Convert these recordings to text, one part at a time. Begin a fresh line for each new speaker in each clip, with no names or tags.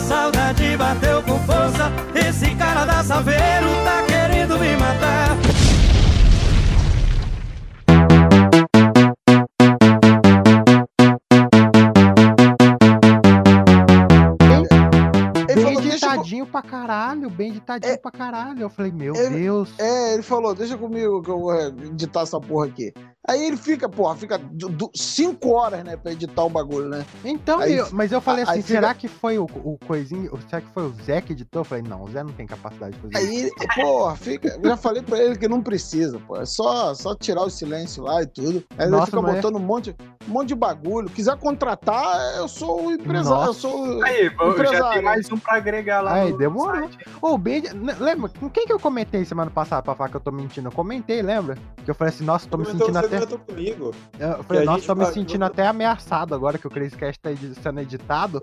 saudade bateu com força. Esse cara da Saveiro tá querendo me matar.
Editadinho pra caralho, bem editadinho
É.
pra caralho. Eu falei, meu
Ele-
Deus.
É, ele falou, deixa comigo que eu vou editar essa porra aqui. Aí ele fica, porra, fica du- du- cinco horas, né, pra editar o bagulho, né?
Então,
Aí-
eu- mas eu falei
aí
assim,
fica-
será que foi o, o coisinho, será que foi o Zé que editou? Eu falei, não, o Zé não tem capacidade de fazer isso.
Aí, porra, fica. Eu já falei pra ele que não precisa, pô. É só, só tirar o silêncio lá e tudo. Aí ele
Nossa,
fica
mas é-
botando um monte, um monte de bagulho. Quiser contratar, eu sou o empresário. Eu
Nossa.
sou o-
Aí, eu já
Empresário.
tem mais um pra agregar lá
Aí, demorou. Ô, bem, n- lembra, com quem que eu comentei semana passada pra falar que eu tô mentindo? Eu comentei, lembra? Que eu falei assim, nossa, tô me sentindo até...
comentou comigo.
Eu falei, nossa, tô me
fa-
sentindo até ameaçado agora que o Crazy Cast tá sendo editado.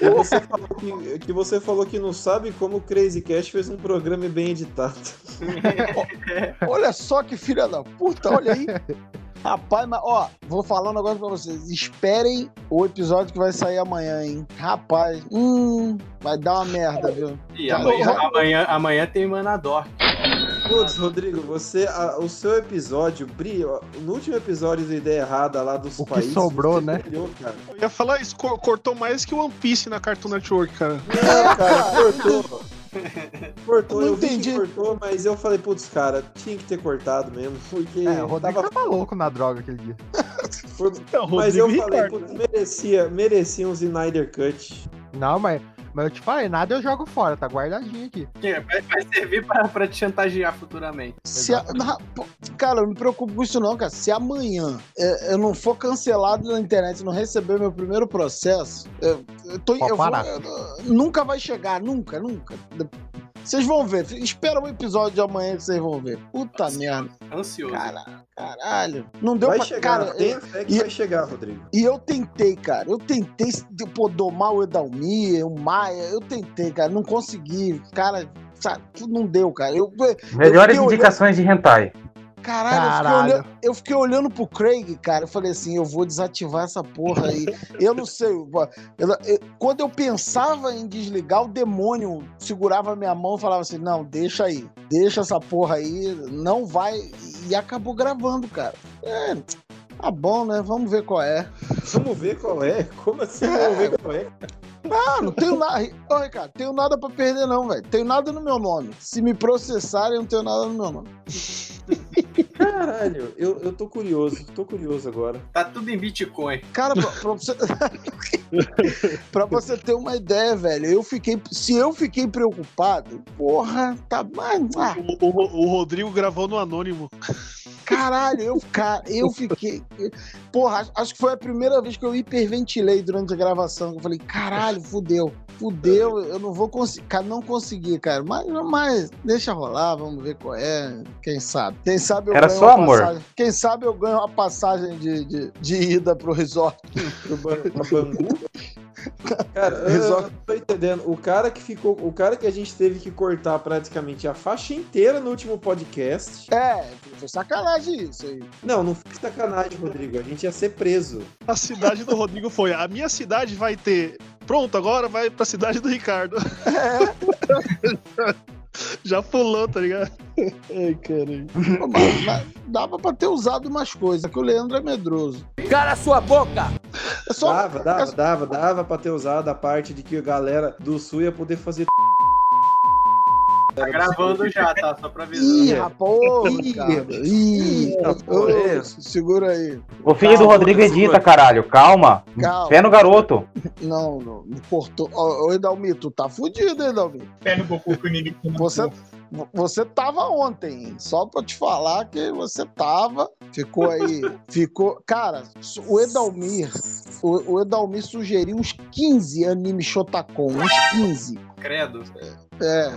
E você falou que, que você falou que não sabe como o Crazy Cash fez um programa bem editado.
Olha só que filha da puta, olha aí. Rapaz, mas ó, vou falar um negócio pra vocês. Esperem o episódio que vai sair amanhã, hein? Rapaz, hum, vai dar uma merda, viu?
E
Tá
amanhã,
bom.
amanhã, amanhã tem Manador.
Putz, Rodrigo, você, a- o seu episódio, Bri, ó, no último episódio do Ideia Errada lá dos
O que
países.
sobrou,
você
né?
brilhou, cara.
Eu ia falar isso, co- cortou mais que One Piece na Cartoon Network, cara.
Não, cara, cortou. Cortou,
Não
eu vi
entendi.
que cortou, mas eu falei, putz, cara, tinha que ter cortado mesmo, porque
É, o Rodrigo
tava...
tava louco na droga aquele dia.
foi-
Não,
Mas eu falei, putz, merecia, merecia um Snyder Cut.
Não, mas, mas eu te falei, nada eu jogo fora, tá guardadinho aqui.
Que Vai, vai servir pra, pra te chantagear futuramente.
Se a- na- pô, cara, eu não me preocupo com isso não, cara. Se amanhã é, eu não for cancelado na internet, não receber meu primeiro processo, eu, eu tô, eu vou- eu- nunca vai chegar, nunca, nunca. Vocês vão ver. Espera o episódio de amanhã que vocês vão ver. Puta merda.
Ansioso.
Cara, caralho. Não deu
Vai
pra.
chegar,
cara,
tenha fé que
e-
vai chegar, Rodrigo.
E eu tentei, cara. Eu tentei pô, domar o Edalmir, o Maia. Eu tentei, cara. Não consegui. Cara, sabe, não deu, cara. Eu,
Melhores
Eu fiquei
indicações de hentai.
Caralho, Eu, fiquei
Caralho.
olhando, eu fiquei olhando pro Craig, cara. Eu falei assim: eu vou desativar essa porra aí. eu não sei. eu- eu- quando eu pensava em desligar, o demônio segurava minha mão e falava assim: não, deixa aí. Deixa essa porra aí. Não vai. E acabou gravando, cara. É. Tá bom, né? Vamos ver qual é.
Vamos ver qual é. Como assim vamos ver qual é?
Ah, não tenho nada. Ô, Ricardo, tenho nada pra perder, não, velho. Tenho nada no meu nome. Se me processarem, eu não tenho nada no meu nome.
Caralho, eu, eu tô curioso, tô curioso agora.
Tá tudo em Bitcoin.
Cara, pra, pra você. pra você ter uma ideia, velho, eu fiquei. Se eu fiquei preocupado, porra, tá mais. Ah,
O, o- o Rodrigo gravou no Anônimo.
caralho, eu, cara, eu fiquei. Porra, acho- acho que foi a primeira vez que eu hiperventilei durante a gravação. Eu falei, caralho, fudeu. Fudeu, eu não vou conseguir. Cara, não consegui, cara. Mas, mas deixa rolar, vamos ver qual é. Quem sabe? Quem sabe eu
Era
ganho
só
uma
amor.
passagem- Quem sabe eu ganho uma passagem de, de, de ida pro resort.
Pro Bangu. Cara, eu, eu não tô entendendo. O cara que ficou. O cara que a gente teve que cortar praticamente a faixa inteira no último podcast.
É, foi sacanagem isso aí.
Não, não foi sacanagem, Rodrigo. A gente ia ser preso.
A cidade do Rodrigo foi: a minha cidade vai ter. Pronto, agora vai pra cidade do Ricardo. Já pulou, tá ligado? Ai, caralho.
Mas- mas dava pra ter usado umas coisas, que o Leandro é medroso.
Cala sua boca!
É só.
Dava, dava, dava, dava pra ter usado a parte de que a galera do sul ia poder fazer.
Tá gravando já, tá? Só pra avisar.
Ih, rapaz, ô,
Ih, é.
segura aí.
O filho do
Calma,
Rodrigo edita,
segura.
caralho. Calma.
Calma.
Fé no garoto.
Não, não, não cortou. Ô, Edalmir, tu tá fudido, hein, Edalmir.
Pé no Goku que o inimigo não
Você, você tava ontem, hein? Só pra te falar que você tava. Ficou aí. Ficou. Cara, o Edalmir. O, o Edalmir sugeriu uns 15 anime Shotacon. Uns 15.
Credo.
É.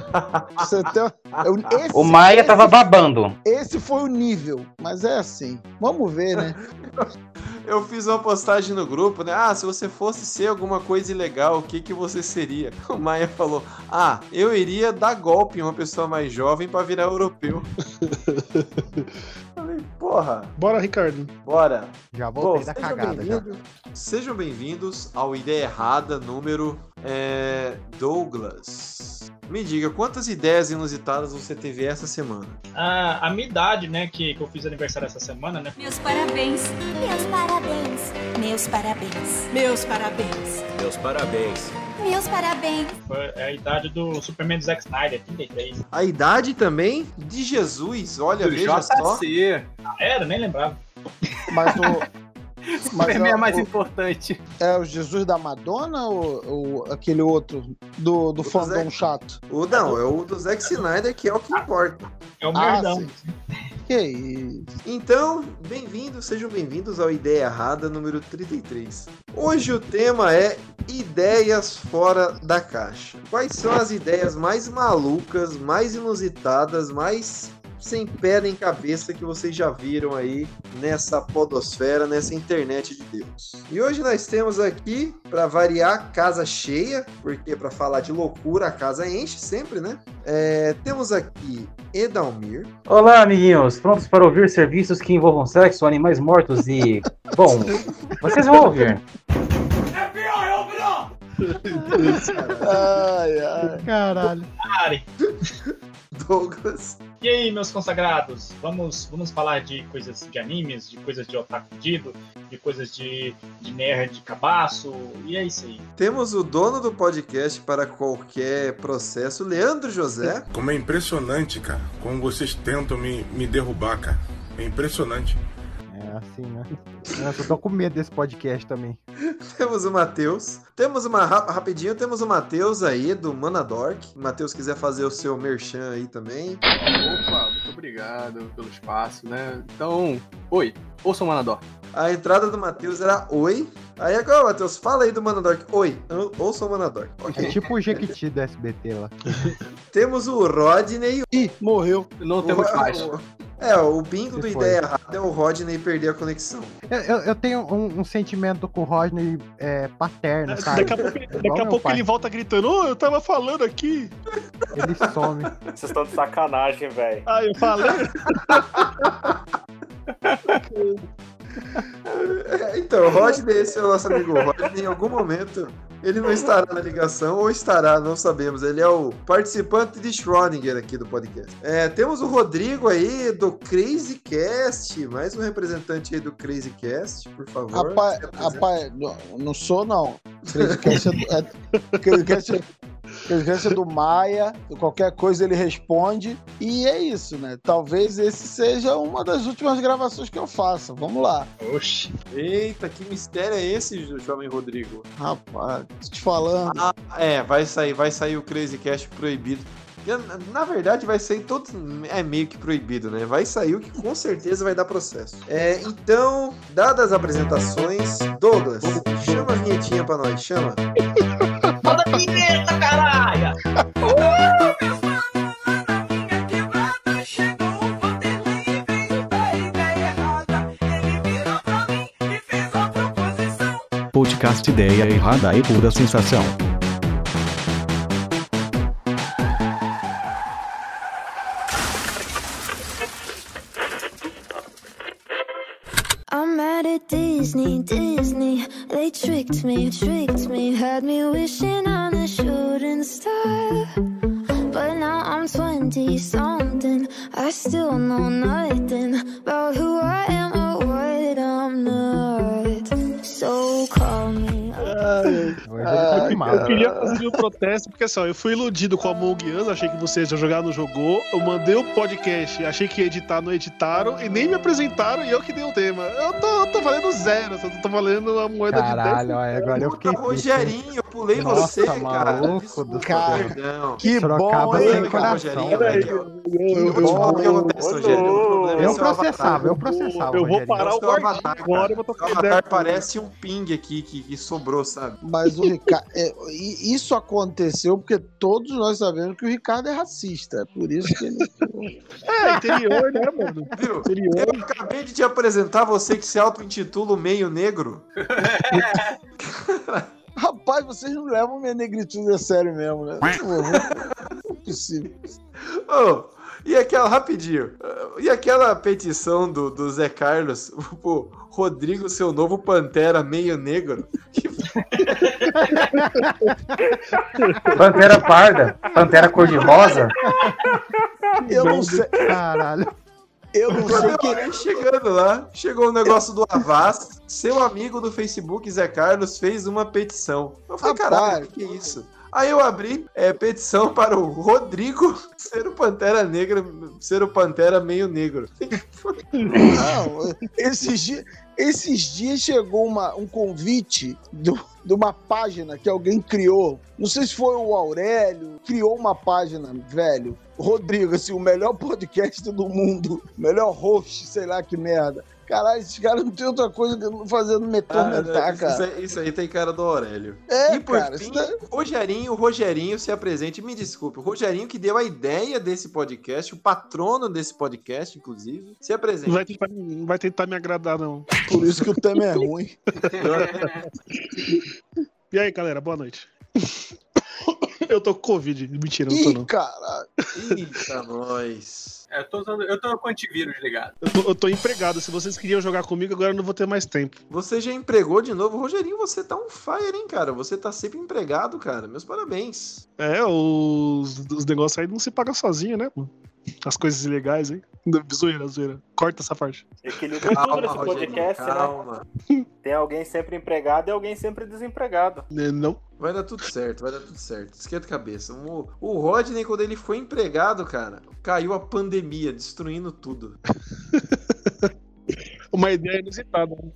Você tem, eu- esse,
O Maia
esse-
tava babando.
Esse foi o nível. Mas é assim. Vamos ver, né?
Eu fiz uma postagem no grupo, né? Ah, se você fosse ser alguma coisa ilegal, o que que você seria? O Maia falou: Ah, eu iria dar golpe em uma pessoa mais jovem pra virar europeu. Porra,
Bora, Ricardo.
bora.
Já
Bom,
voltei da
sejam
cagada já.
bem-vindos- Sejam bem-vindos ao Ideia Errada número É, Douglas, me diga, quantas ideias inusitadas você teve essa semana?
Ah, a minha idade, né, que, que eu fiz aniversário essa semana, né?
Meus parabéns. Meus parabéns. Meus parabéns. Meus parabéns.
Meus parabéns.
Meus parabéns.
Foi a idade do Superman do Zack Snyder, 33.
A idade também de Jesus, olha,
Do
veja só.
JC.
Ah, era, nem lembrava.
Mas o. Mas
Superman é
é,
mais
o,
importante.
é o Jesus da Madonna ou, ou aquele outro do, do
O
fandom
Zé-
chato?
O, não, é o do Zack Snyder que é o que importa.
É o
Ah,
merdão.
sim. Que isso?
Então, bem-vindos, sejam bem-vindos ao Ideia Errada número 33. Hoje o tema é ideias fora da caixa. Quais são as ideias mais malucas, mais inusitadas, mais sem pé nem cabeça que vocês já viram aí nessa podosfera, nessa internet de Deus? E hoje nós temos aqui, para variar, casa cheia, porque para falar de loucura a casa enche sempre, né? É, temos aqui Edalmir.
Olá, amiguinhos. Prontos para ouvir serviços que envolvam sexo, animais mortos e. Bom, vocês vão ouvir.
Ai, ai.
Caralho.
Ari.
Douglas.
E aí, meus consagrados? Vamos, vamos falar de coisas de animes, de coisas de otaku fudido, de coisas de, de nerd de cabaço, e é isso aí.
Temos o dono do podcast para qualquer processo, Leandro José.
Como é impressionante, cara. Como vocês tentam me, me derrubar, cara. É impressionante.
É assim, né? Nossa, eu tô com medo desse podcast também.
Temos o Matheus. Temos uma ra- rapidinho, temos o Matheus aí do Manadork. Matheus quiser fazer o seu merchan aí também.
Opa, muito obrigado pelo espaço, né? Então, oi, ouçam o Manador.
A entrada do Matheus era oi. Aí agora, Matheus, fala aí do Manadork. Oi, ouça o Manadork.
É
Ok.
tipo o Jequiti do SBT lá.
Temos o Rodney.
Ih, morreu.
Não temos mais.
o- É, o bingo
Se
do
foi.
Ideia Errada é o Rodney perder a conexão.
Eu, eu, eu tenho um, um sentimento com o Rodney é, paterno, sabe?
Daqui a pouco, daqui a pouco ele volta gritando: Ô, eu tava falando aqui.
Ele some.
Vocês estão de sacanagem, velho.
Ah, eu falei.
É, então, o Rodney, esse é o nosso amigo Rodney. Em algum momento, ele não estará na ligação, ou estará, não sabemos. Ele é o participante de Schrödinger aqui do podcast. É, temos o Rodrigo aí, do Crazy Cast. Mais um representante aí do Crazy Cast, por favor.
Rapaz, rapaz, não, não sou não. Crazycast é, é, Crazycast é do Maia, qualquer coisa ele responde. E é isso, né? Talvez esse seja uma das últimas gravações que eu faça. Vamos lá.
Oxi.
Eita, que mistério é esse, jo- jovem Rodrigo?
Rapaz, tô te falando.
Ah, é, vai sair, vai sair o Crazy Cast proibido. Na verdade, vai sair todo. É meio que proibido, né? Vai sair o que com certeza vai dar processo. É, então, dadas as apresentações, Douglas, chama a vinhetinha pra nós, chama.
Vinheta, caralho!
Podcast Ideia Errada e Pura Sensação.
te um porque assim, ó, eu fui iludido com a Among Us, achei que vocês já jogaram, não jogou. Eu mandei o podcast, achei que ia editar, não editaram, e nem me apresentaram e eu que dei o tema. Eu tô, eu tô valendo zero, eu tô valendo uma moeda
Caralho,
de
olha, agora eu
Puta,
fiquei hein?
Rogerinho, eu pulei
Nossa,
você, cara.
maluco
Desculpa,
do
céu.
Perdão.
Que bom, hein, cara?
Rogerinho,
eu,
Eu
eu,
vou te falar o que
eu,
acontece, é avatar.
processava, eu processava.
eu vou
Rogerinho.
parar o
avatar,
agora,
cara.
eu
avatar
ideia.
parece um ping aqui que, sobrou, sabe?
Mas o Ricardo. é, isso aconteceu porque todos nós sabemos que o Ricardo é racista. É por isso que ele.
É, interior, né, mano?
Viu?
Interior.
Eu acabei de te apresentar você que se auto-intitula o meio negro.
Rapaz, vocês não levam minha negritude a sério mesmo, né? Não é possível.
Ô, E aquela, rapidinho, e aquela petição do, do Zé Carlos, o Rodrigo, seu novo Pantera meio negro?
Pantera parda, pantera cor-de-rosa.
Eu não sei.
Caralho.
Eu não sei que.
Chegando lá, chegou o negócio do Avaz, seu amigo do Facebook, Zé Carlos, fez uma petição. Eu falei,
Rapaz.
caralho, que, que é isso? Aí eu abri é, petição para o Rodrigo ser o Pantera Negra, ser o Pantera meio negro.
Não, esses dias, esses dias chegou uma, um convite do- de uma página que alguém criou. Não sei se foi o Aurélio, criou uma página, velho. Rodrigo, assim, o melhor podcast do mundo, melhor host, sei lá que merda. Caralho, esses caras não tem outra coisa que não fazendo me atormentar,
Ah, isso,
cara.
aí- isso aí tem cara do Aurélio.
É,
e por
cara,
fim,
isso daí-
Rogerinho, Rogerinho se apresente. Me desculpe, o Rogerinho que deu a ideia desse podcast, o patrono desse podcast, inclusive, se
Não
apresente.
vai tentar, não vai tentar me agradar, não.
Por isso que o tema é ruim.
E aí, galera, boa noite. Eu tô com Covid. Mentira, não tô
Ih,
não.
caralho.
Eita, nós.
É, eu, tô usando, eu tô com antivírus ligado.
Eu tô, eu tô empregado. Se vocês queriam jogar comigo, agora eu não vou ter mais tempo.
Você já empregou de novo? Rogerinho, você tá um fire, hein, cara? Você tá sempre empregado, cara. Meus parabéns.
É, os, os negócios aí não se pagam sozinho, né? pô? As coisas ilegais, hein? Zoeira, zoeira. Corta essa parte.
Equilíbrio é tudo nesse podcast, né?
calma.
Tem alguém sempre empregado e alguém sempre desempregado.
Né, Não.
Vai dar tudo certo, vai dar tudo certo. Esquenta a cabeça. O, o Rodney, quando ele foi empregado, cara, caiu a pandemia, destruindo tudo.
Uma ideia inusitada. né?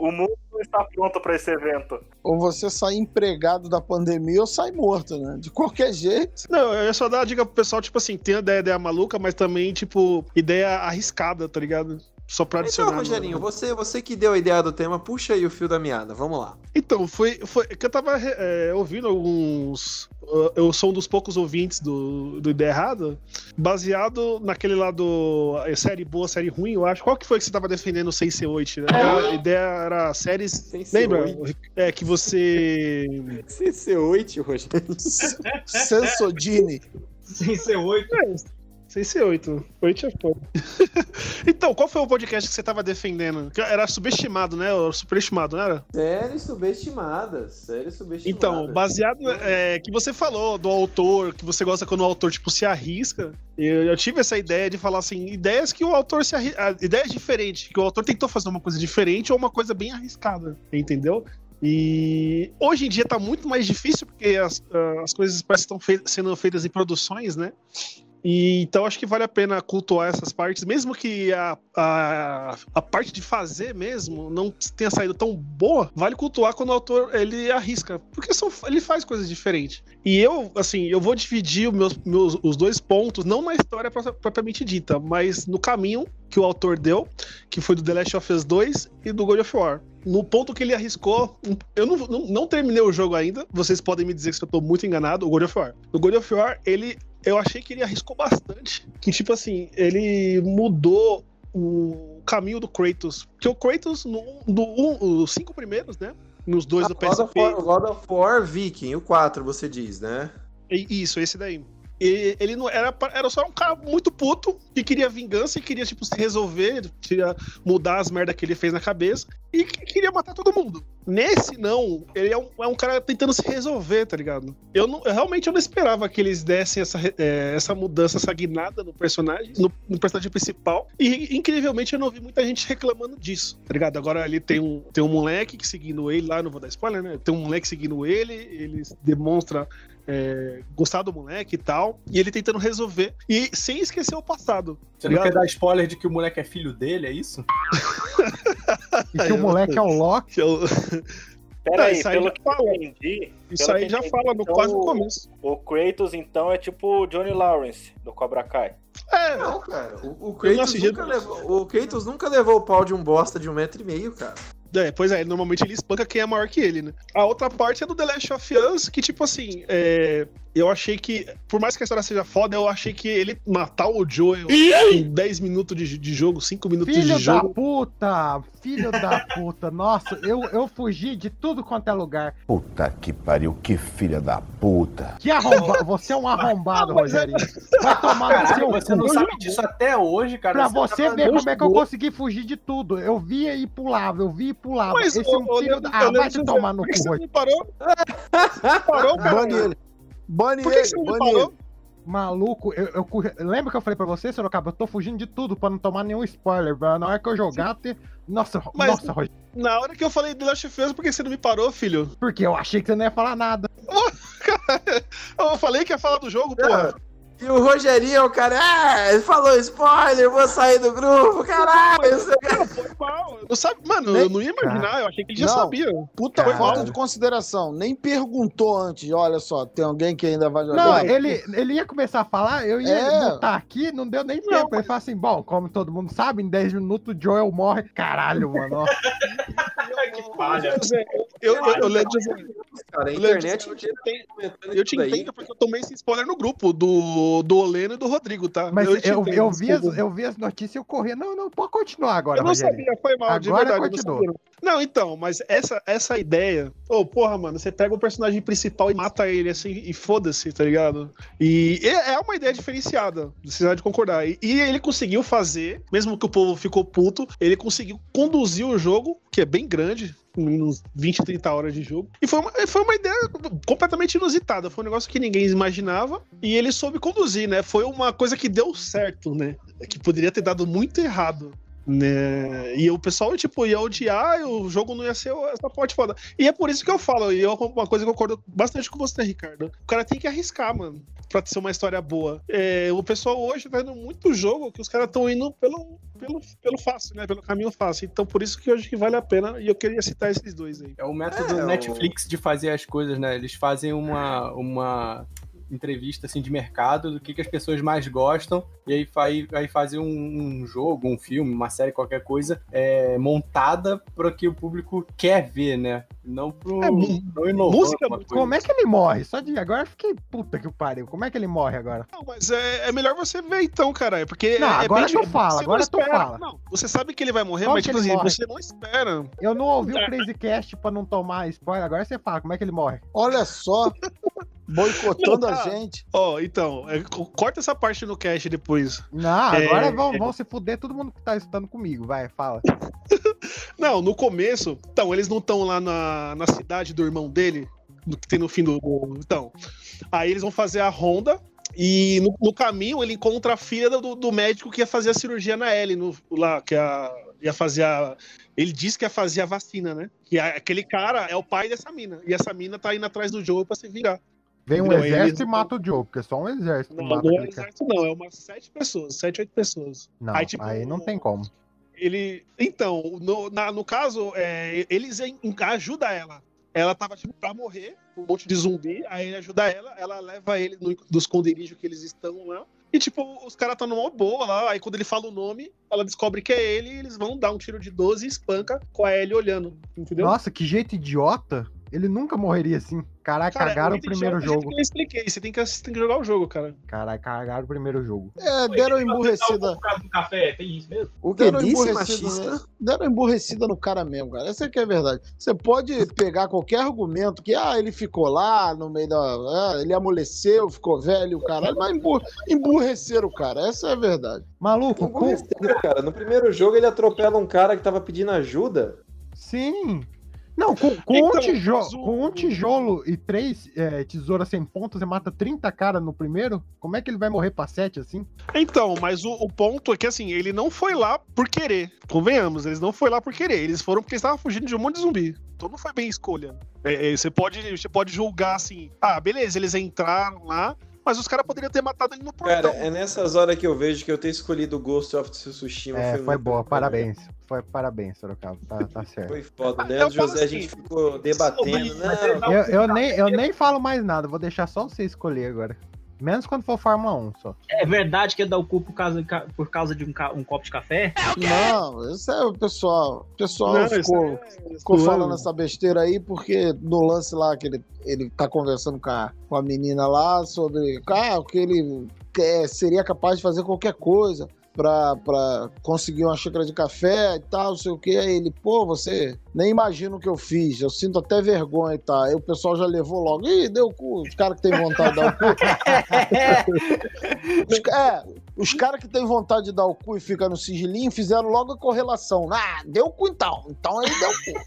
O mundo não está pronto para esse evento.
Ou você sai empregado da pandemia ou sai morto, né? De qualquer jeito.
Não, eu ia só dar a dica pro pessoal, tipo assim, tem a ideia, ideia maluca, mas também, tipo, ideia arriscada, tá ligado? Só pra adicionar.
Então,
no-
Rogerinho, você, você que deu a ideia do tema, puxa aí o fio da meada. Vamos lá.
Então, foi, foi que eu tava é, ouvindo alguns. Eu sou um dos poucos ouvintes do, do Ideia Errada, baseado naquele lá do é, série boa, série ruim, eu acho. Qual que foi que você tava defendendo sem ser 8, né? A ideia era séries.
Sem ser
Lembra? É que você.
CC8, Rogério.
Sensodini.
Sem ser oito.
É, sem ser 8. 8 é foda. então, qual foi o podcast que você tava defendendo? Que Era subestimado, né? Ou superestimado, não era?
Série subestimada. Série subestimada.
Então, baseado é, que você falou do autor, que você gosta quando o autor tipo se arrisca. Eu, eu tive essa ideia de falar assim, ideias que o autor se arrisca, ideias diferentes, que o autor tentou fazer uma coisa diferente ou uma coisa bem arriscada, entendeu? E hoje em dia tá muito mais difícil porque as, ah, as coisas parecem que estão fei- sendo feitas em produções, né? E, então acho que vale a pena cultuar essas partes, mesmo que a, a, a parte de fazer mesmo não tenha saído tão boa, vale cultuar quando o autor ele arrisca, porque são, ele faz coisas diferentes. E eu, assim, eu vou dividir os meus, meus- os dois pontos, não na história pro- propriamente dita, mas no caminho que o autor deu, que foi do The Last of Us 2 e do God of War. No ponto que ele arriscou, eu não, não, não terminei o jogo ainda, vocês podem me dizer se eu tô muito enganado, o God of War. No God of War, ele eu achei que ele arriscou bastante. Que, tipo assim, ele mudou o caminho do Kratos. Porque o Kratos, no, no um, os cinco primeiros, né? Nos dois do
God of,
PSP.
War, God of War Viking, o 4, você diz, né?
Isso, esse daí. E ele não era, era só um cara muito puto que queria vingança e queria, tipo, se resolver, queria mudar as merdas que ele fez na cabeça e que queria matar todo mundo. Nesse, não, ele é um, é um cara tentando se resolver, tá ligado? Eu, não, eu realmente eu não esperava que eles dessem essa, é, essa mudança, essa guinada no personagem, no, no personagem principal. E, incrivelmente, eu não vi muita gente reclamando disso, tá ligado? Agora ali tem um, tem um moleque que seguindo ele lá, não vou dar spoiler, né? Tem um moleque seguindo ele, ele demonstra é, gostar do moleque e tal, e ele tentando resolver, e sem esquecer o passado.
Você
tá
não quer
ligado?
dar spoiler de que o moleque é filho dele, é isso?
E que o moleque é o Loki.
Eu-
Pera
Não,
aí,
isso aí
pelo
já
que
fala.
eu entendi.
Isso aí já
entendi,
fala no,
então,
quase no começo.
O Kratos, então, é tipo o Johnny Lawrence, do Cobra Kai.
É,
Não, cara. O, o Kratos nunca levou, o Kratos nunca levou o pau de um bosta de um metro e meio, cara.
É, pois é, normalmente ele espanca quem é maior que ele, né? A outra parte é do The Last of Us, que, tipo assim, é, eu achei que, por mais que a história seja foda, eu achei que ele matar o Joel em 10 minutos de, de jogo, 5 minutos
Filho
de
da
jogo.
puta! Filho da puta! Nossa, eu, eu fugi de tudo quanto é lugar.
Puta que pariu, que filha da puta.
Que arrombado! Você é um arrombado, Rogerinho. Vai tomar no seu
você não sabe disso até hoje, cara.
Pra
tá
você
falando
ver como é que eu consegui fugir de tudo. Eu via e pulava, eu via e pulava.
Mas,
Esse é um
ô, ô,
filho da... Ah, vai te tomar no
por que
cu,
você me parou? Parou, cara.
Bane ele. Bane
Por que
ele,
me
bane
parou?
ele.
Maluco, eu, eu lembra que eu falei pra você, Sorocaba? Eu tô fugindo de tudo pra não tomar nenhum spoiler. pra Na hora que eu jogar, ter... Nossa,
Mas-
nossa, Rogério.
Na hora que eu falei The Last of Us, por que você não me parou, filho?
Porque eu achei que você não ia falar nada.
Eu falei que ia falar do jogo, porra.
E o Rogerinho, o cara, ah, ele falou spoiler, vou sair do grupo, caralho. você-
Foi mal. Eu sabe, mano,
Nem-
eu não ia imaginar, eu achei que ele já
Não.
sabia.
Puta falta de consideração. Nem perguntou antes. Olha só, tem alguém que ainda vai jogar.
Não, ele, ele ia começar a falar, eu ia
É.
botar aqui, não deu nem tempo. Ele falou assim: bom, como todo mundo sabe, em 10 minutos o Joel morre. Caralho, mano.
que falha.
José, Eu, eu, eu, lembro,
Cara, a
eu
internet
eu te entendo- eu te porque eu tomei esse spoiler no grupo do, do Oleno e do Rodrigo, tá?
Mas eu, eu,
entendo,
vi as, eu vi as notícias e eu corri. Não, não, pode continuar agora,
Eu não
Rogério.
sabia, foi mal, de
Agora
verdade. eu
continua.
Não, não, então, mas essa, essa ideia. Ô, porra, mano, você pega o personagem principal e mata ele assim, e foda-se, tá ligado? E é é uma ideia diferenciada, vai de concordar. E, e ele conseguiu fazer, mesmo que o povo ficou puto, ele conseguiu conduzir o jogo, que é bem grande, uns 20, 30 horas de jogo. E foi uma, foi uma ideia completamente inusitada. Foi um negócio que ninguém imaginava. E ele soube conduzir, né? Foi uma coisa que deu certo, né? Que poderia ter dado muito errado. Né? E o pessoal, tipo, ia odiar o jogo não ia ser essa parte foda. E é por isso que eu falo, e é uma coisa que eu concordo bastante com você, Ricardo. O cara tem que arriscar, mano, pra ser uma história boa. É, o pessoal hoje tá indo muito jogo que os caras estão indo pelo, pelo, pelo fácil, né? Pelo caminho fácil. Então por isso que eu acho que vale a pena. E eu queria citar esses dois aí.
É o método
É, o-
Netflix de fazer as coisas, né? Eles fazem uma, uma entrevista assim de mercado do que, que as pessoas mais gostam e aí, fa aí fazem um, um jogo, um filme, uma série, qualquer coisa é, montada para que o público quer ver, né? Não pro
É,
não inovando
música-.
Como é que ele morre? Só de agora eu fiquei puta que pariu. Como é que ele morre agora?
Não, mas é, é melhor você ver então, cara. Porque
Não,
é
agora
bem
tu fala, agora tu fala.
Não, você sabe que ele vai morrer,
Como
mas
que
tipo assim,
morre?
você não espera.
Eu não ouvi o Crazy Cast pra não tomar spoiler. Agora você fala, como é que ele morre?
Olha só, boicotando
Não, tá.
a gente.
Ó, então, é, co- corta essa parte no cast depois.
Não,
É,
agora vão, vão se fuder todo mundo que tá escutando comigo. Vai, fala.
Não, no começo, então, eles não estão lá na, na cidade do irmão dele, no que tem no fim do, Então, aí eles vão fazer a ronda. E no, no caminho ele encontra a filha do, do médico que ia fazer a cirurgia na Ellie, no, lá, que a, ia fazer a. Ele disse que ia fazer a vacina, né? Que aquele cara é o pai dessa mina. E essa mina tá indo atrás do jogo pra se virar.
Vem um
Entendeu?
exército
Eles-
e mata o Joe, porque só um exército
Não,
mata
não é
cara.
exército, não, é umas sete pessoas, sete, oito pessoas.
Não,
Aí,
aí,
tipo,
não tem como.
ele. Então, no, na- no caso, é, eles em- ajudam ela. Ela tava, tipo, pra morrer, um monte de zumbi, aí ele ajuda ela, ela leva ele no, do esconderijo que eles estão lá. E, tipo, os caras estão numa boa lá, aí quando ele fala o nome, ela descobre que é ele e eles vão dar um tiro de 12 e espanca com a Ellie olhando, entendeu?
Nossa, que jeito idiota. Ele nunca morreria assim. Caralho,
Cara,
cagaram o primeiro jogo.
Eu expliquei, você tem que, você tem que jogar o jogo, cara.
Caralho, cagaram o primeiro jogo.
É, deram emburrecida.
do café, tem isso mesmo?
O que
Deram emburrecida,
machista?
né? deram emburrecida no cara mesmo, cara. Essa é que é a verdade. Você pode pegar qualquer argumento que, ah, ele ficou lá no meio da. ah, ele amoleceu, ficou velho, o caralho, mas embur, emburreceram o cara. Essa é a verdade.
Maluco.
Emburreceram, cara. No primeiro jogo ele atropela um cara que tava pedindo ajuda.
Sim. Não, com, com
Então,
um, tijo...
mas o-
com um tijolo e três é, tesouras sem ponta, você mata 30 caras no primeiro? Como é que ele vai morrer pra 7 assim?
Então, mas o, o ponto é que assim, ele não foi lá por querer. Convenhamos, eles não foram lá por querer. Eles foram porque estavam fugindo de um monte de zumbi. Então não foi bem escolha. É, é, você, pode, você pode julgar assim, ah, beleza, eles entraram lá, mas os caras poderiam ter matado ele no portão.
Cara, é nessas horas que eu vejo que eu ter escolhido o Ghost of Tsushima
É,
foi,
foi boa, parabéns. Foi parabéns, Sorocaba. Tá, tá certo.
Foi foda.
Eu
Leandro
falo
José, a
assim,
gente ficou debatendo. Não,
Eu, eu, nem, eu nem falo mais nada, vou deixar só você escolher agora. Menos quando for Fórmula 1 só.
É verdade que ele dá o cu por causa, por causa de um, um copo de café?
Não, isso é o pessoal. O pessoal
Não,
ficou,
é-
ficou falando essa besteira aí, porque no lance lá que ele, ele tá conversando com a, com a menina lá sobre ah, que ele quer, seria capaz de fazer qualquer coisa pra, pra conseguir uma xícara de café e tal, não sei o que. Aí ele, pô, você nem imagina o que eu fiz, eu sinto até vergonha e tal. Aí o pessoal já levou logo, ih, deu o cu. Os caras que tem vontade de dar o cu. É, os caras que têm vontade de dar o cu e fica no sigilinho fizeram logo a correlação. Ah, deu o cu então. Então aí deu o cu.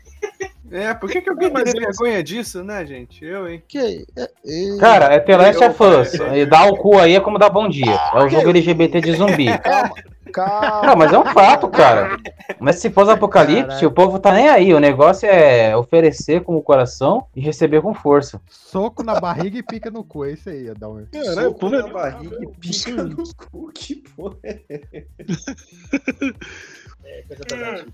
É, por que, que alguém
eles-
vergonha disso, né, gente? Eu, hein?
Que, é, é,
Cara, é The Last of Us. E dar o cu aí é como dar bom dia. É o jogo LGBT de zumbi.
calma, calma.
Não, mas é um fato, cara. Mas se fosse apocalipse,
Caralho.
o povo tá nem aí. O negócio é oferecer com o coração e receber com força.
Soco na barriga e pica no cu. É isso aí, Adão.
Caralho, o
Soco
povo
na
é-
barriga e pica no cu, que porra é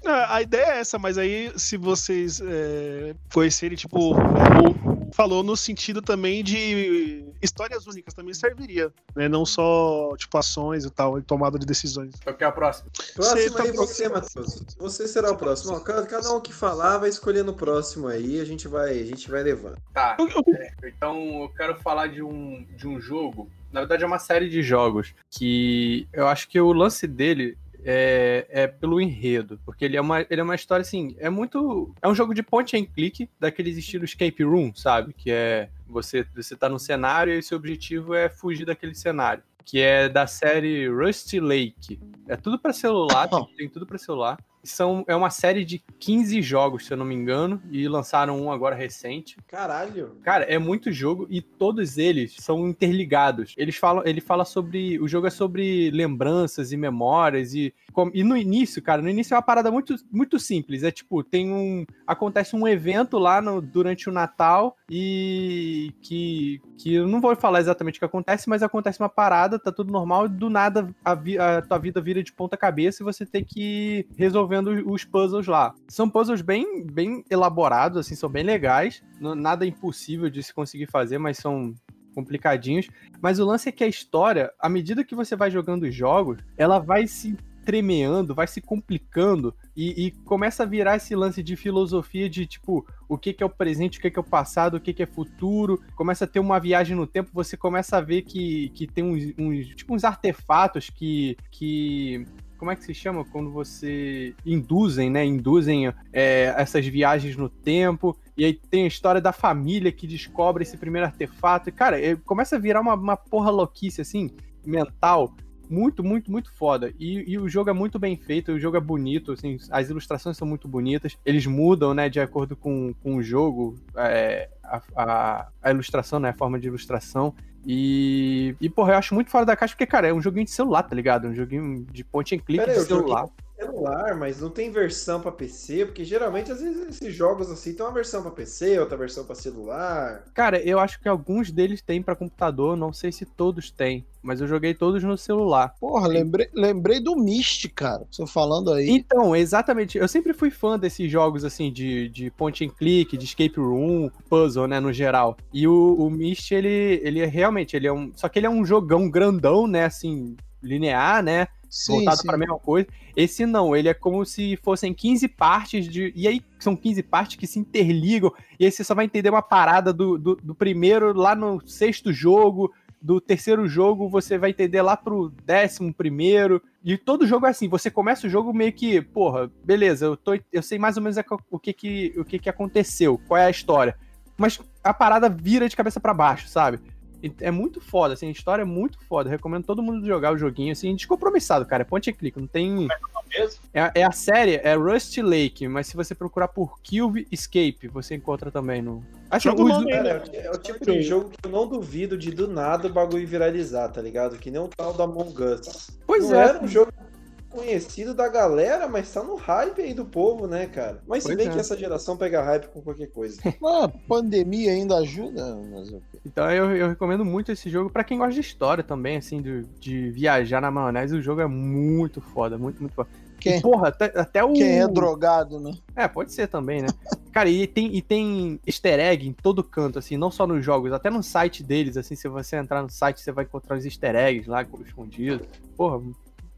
É,
A ideia é essa, mas aí se vocês é, conhecerem, tipo, o- falou no sentido também de histórias únicas também serviria, né? Não só, tipo, ações e tal, e tomada de decisões.
Qual que é a próxima?
Próximo
Você tá
aí você, Matheus. Você será o próximo. Ó, cada, um que falar vai escolher no próximo aí, a gente vai, a gente vai levando.
Tá.
Eu-
Então eu quero falar de um, de um jogo. Na verdade, é uma série de jogos que eu acho que o lance dele é, é pelo enredo. Porque ele é, uma, ele é uma história assim. É muito. É um jogo de point and click, daqueles estilos escape room, sabe? Que é você, você tá num cenário e seu objetivo é fugir daquele cenário. Que é da série Rusty Lake. É tudo pra celular, tem, tem tudo pra celular. São, é uma série de 15 jogos, se eu não me engano, e lançaram um agora recente.
Caralho.
Cara, é muito jogo e todos eles são interligados. Eles falam, ele fala sobre. O jogo é sobre lembranças e memórias e. com- E no início, cara, no início é uma parada muito, muito simples. É tipo, tem um. Acontece um evento lá no- durante o Natal e que. que eu não vou falar exatamente o que acontece, mas acontece uma parada, tá tudo normal, e do nada a, vi- a tua vida vira de ponta cabeça e você tem que ir resolvendo os puzzles lá. São puzzles bem, bem elaborados, assim, são bem legais. Nada impossível de se conseguir fazer, mas são complicadinhos. Mas o lance é que a história, à medida que você vai jogando os jogos, ela vai se tremeando, vai se complicando e, e começa a virar esse lance de filosofia de tipo o que, que é o presente, o que, que é o passado, o que, que é futuro. Começa a ter uma viagem no tempo, você começa a ver que, que tem uns, uns tipo uns artefatos que, que como é que se chama quando você induzem, né? Induzem é, essas viagens no tempo. E aí tem a história da família que descobre esse primeiro artefato. E, cara, é, começa a virar uma, uma porra louquice, assim, mental. Muito, muito, muito foda. E, e o jogo é muito bem feito, o jogo é bonito, assim, as ilustrações são muito bonitas. Eles mudam, né, de acordo com, com o jogo, é, a, a, a ilustração, né, a forma de ilustração. E, e, porra, eu acho muito fora da caixa, porque, cara, é um joguinho de celular, tá ligado? Um joguinho de and click
Pera aí,
de celular.
Celular, mas não tem versão pra PC, porque geralmente às vezes esses jogos assim tem uma versão pra PC, outra versão pra celular.
Cara, eu acho que alguns deles têm pra computador, não sei se todos têm, mas eu joguei todos no celular.
Porra, lembrei, lembrei do Mist, cara. Você falando aí.
Então, exatamente. Eu sempre fui fã desses jogos, assim, de, de point and click, de escape room, puzzle, né, no geral. E o, o Myst, ele, ele é realmente, ele é um... Só que ele é um jogão grandão, né, assim, linear, né,
Sim,
voltado
sim.
pra mesma coisa. Esse não, ele é como se fossem 15 partes de... E aí, são 15 partes que se interligam, e aí você só vai entender uma parada do, do, do primeiro lá no sexto jogo, do terceiro jogo você vai entender lá pro décimo primeiro. E todo jogo é assim, você começa o jogo meio que, porra, beleza, eu, tô, eu sei mais ou menos o que que, o que que aconteceu, qual é a história. Mas a parada vira de cabeça para baixo, sabe? E É muito foda, assim, a história é muito foda. Eu recomendo todo mundo jogar o joguinho, assim, descompromissado, cara. É point and click, não tem. É, é a série, é Rust Lake, mas se você procurar por Kill Escape, você encontra também no. Assim,
Joga o
os-
Cara, é, o- é o tipo de jogo que eu não duvido de do nada o bagulho viralizar, tá ligado? Que nem o tal do Among Us.
Pois
não
é.
era um jogo conhecido da galera, mas tá no hype aí do povo, né, cara? Mas se bem
é.
que essa geração pega hype com qualquer coisa.
Ah, pandemia ainda ajuda. Mas... o quê?
Então eu, eu recomendo muito esse jogo pra quem gosta de história também, assim, de, de viajar na maionese. O jogo é muito foda, muito, muito foda.
Quem?
E, porra, até, até o.
Quem é drogado, né?
É, pode ser também, né? Cara, e tem, e tem easter egg em todo canto, assim, não só nos jogos, até no site deles, assim, se você entrar no site, você vai encontrar os easter eggs lá escondidos. Porra,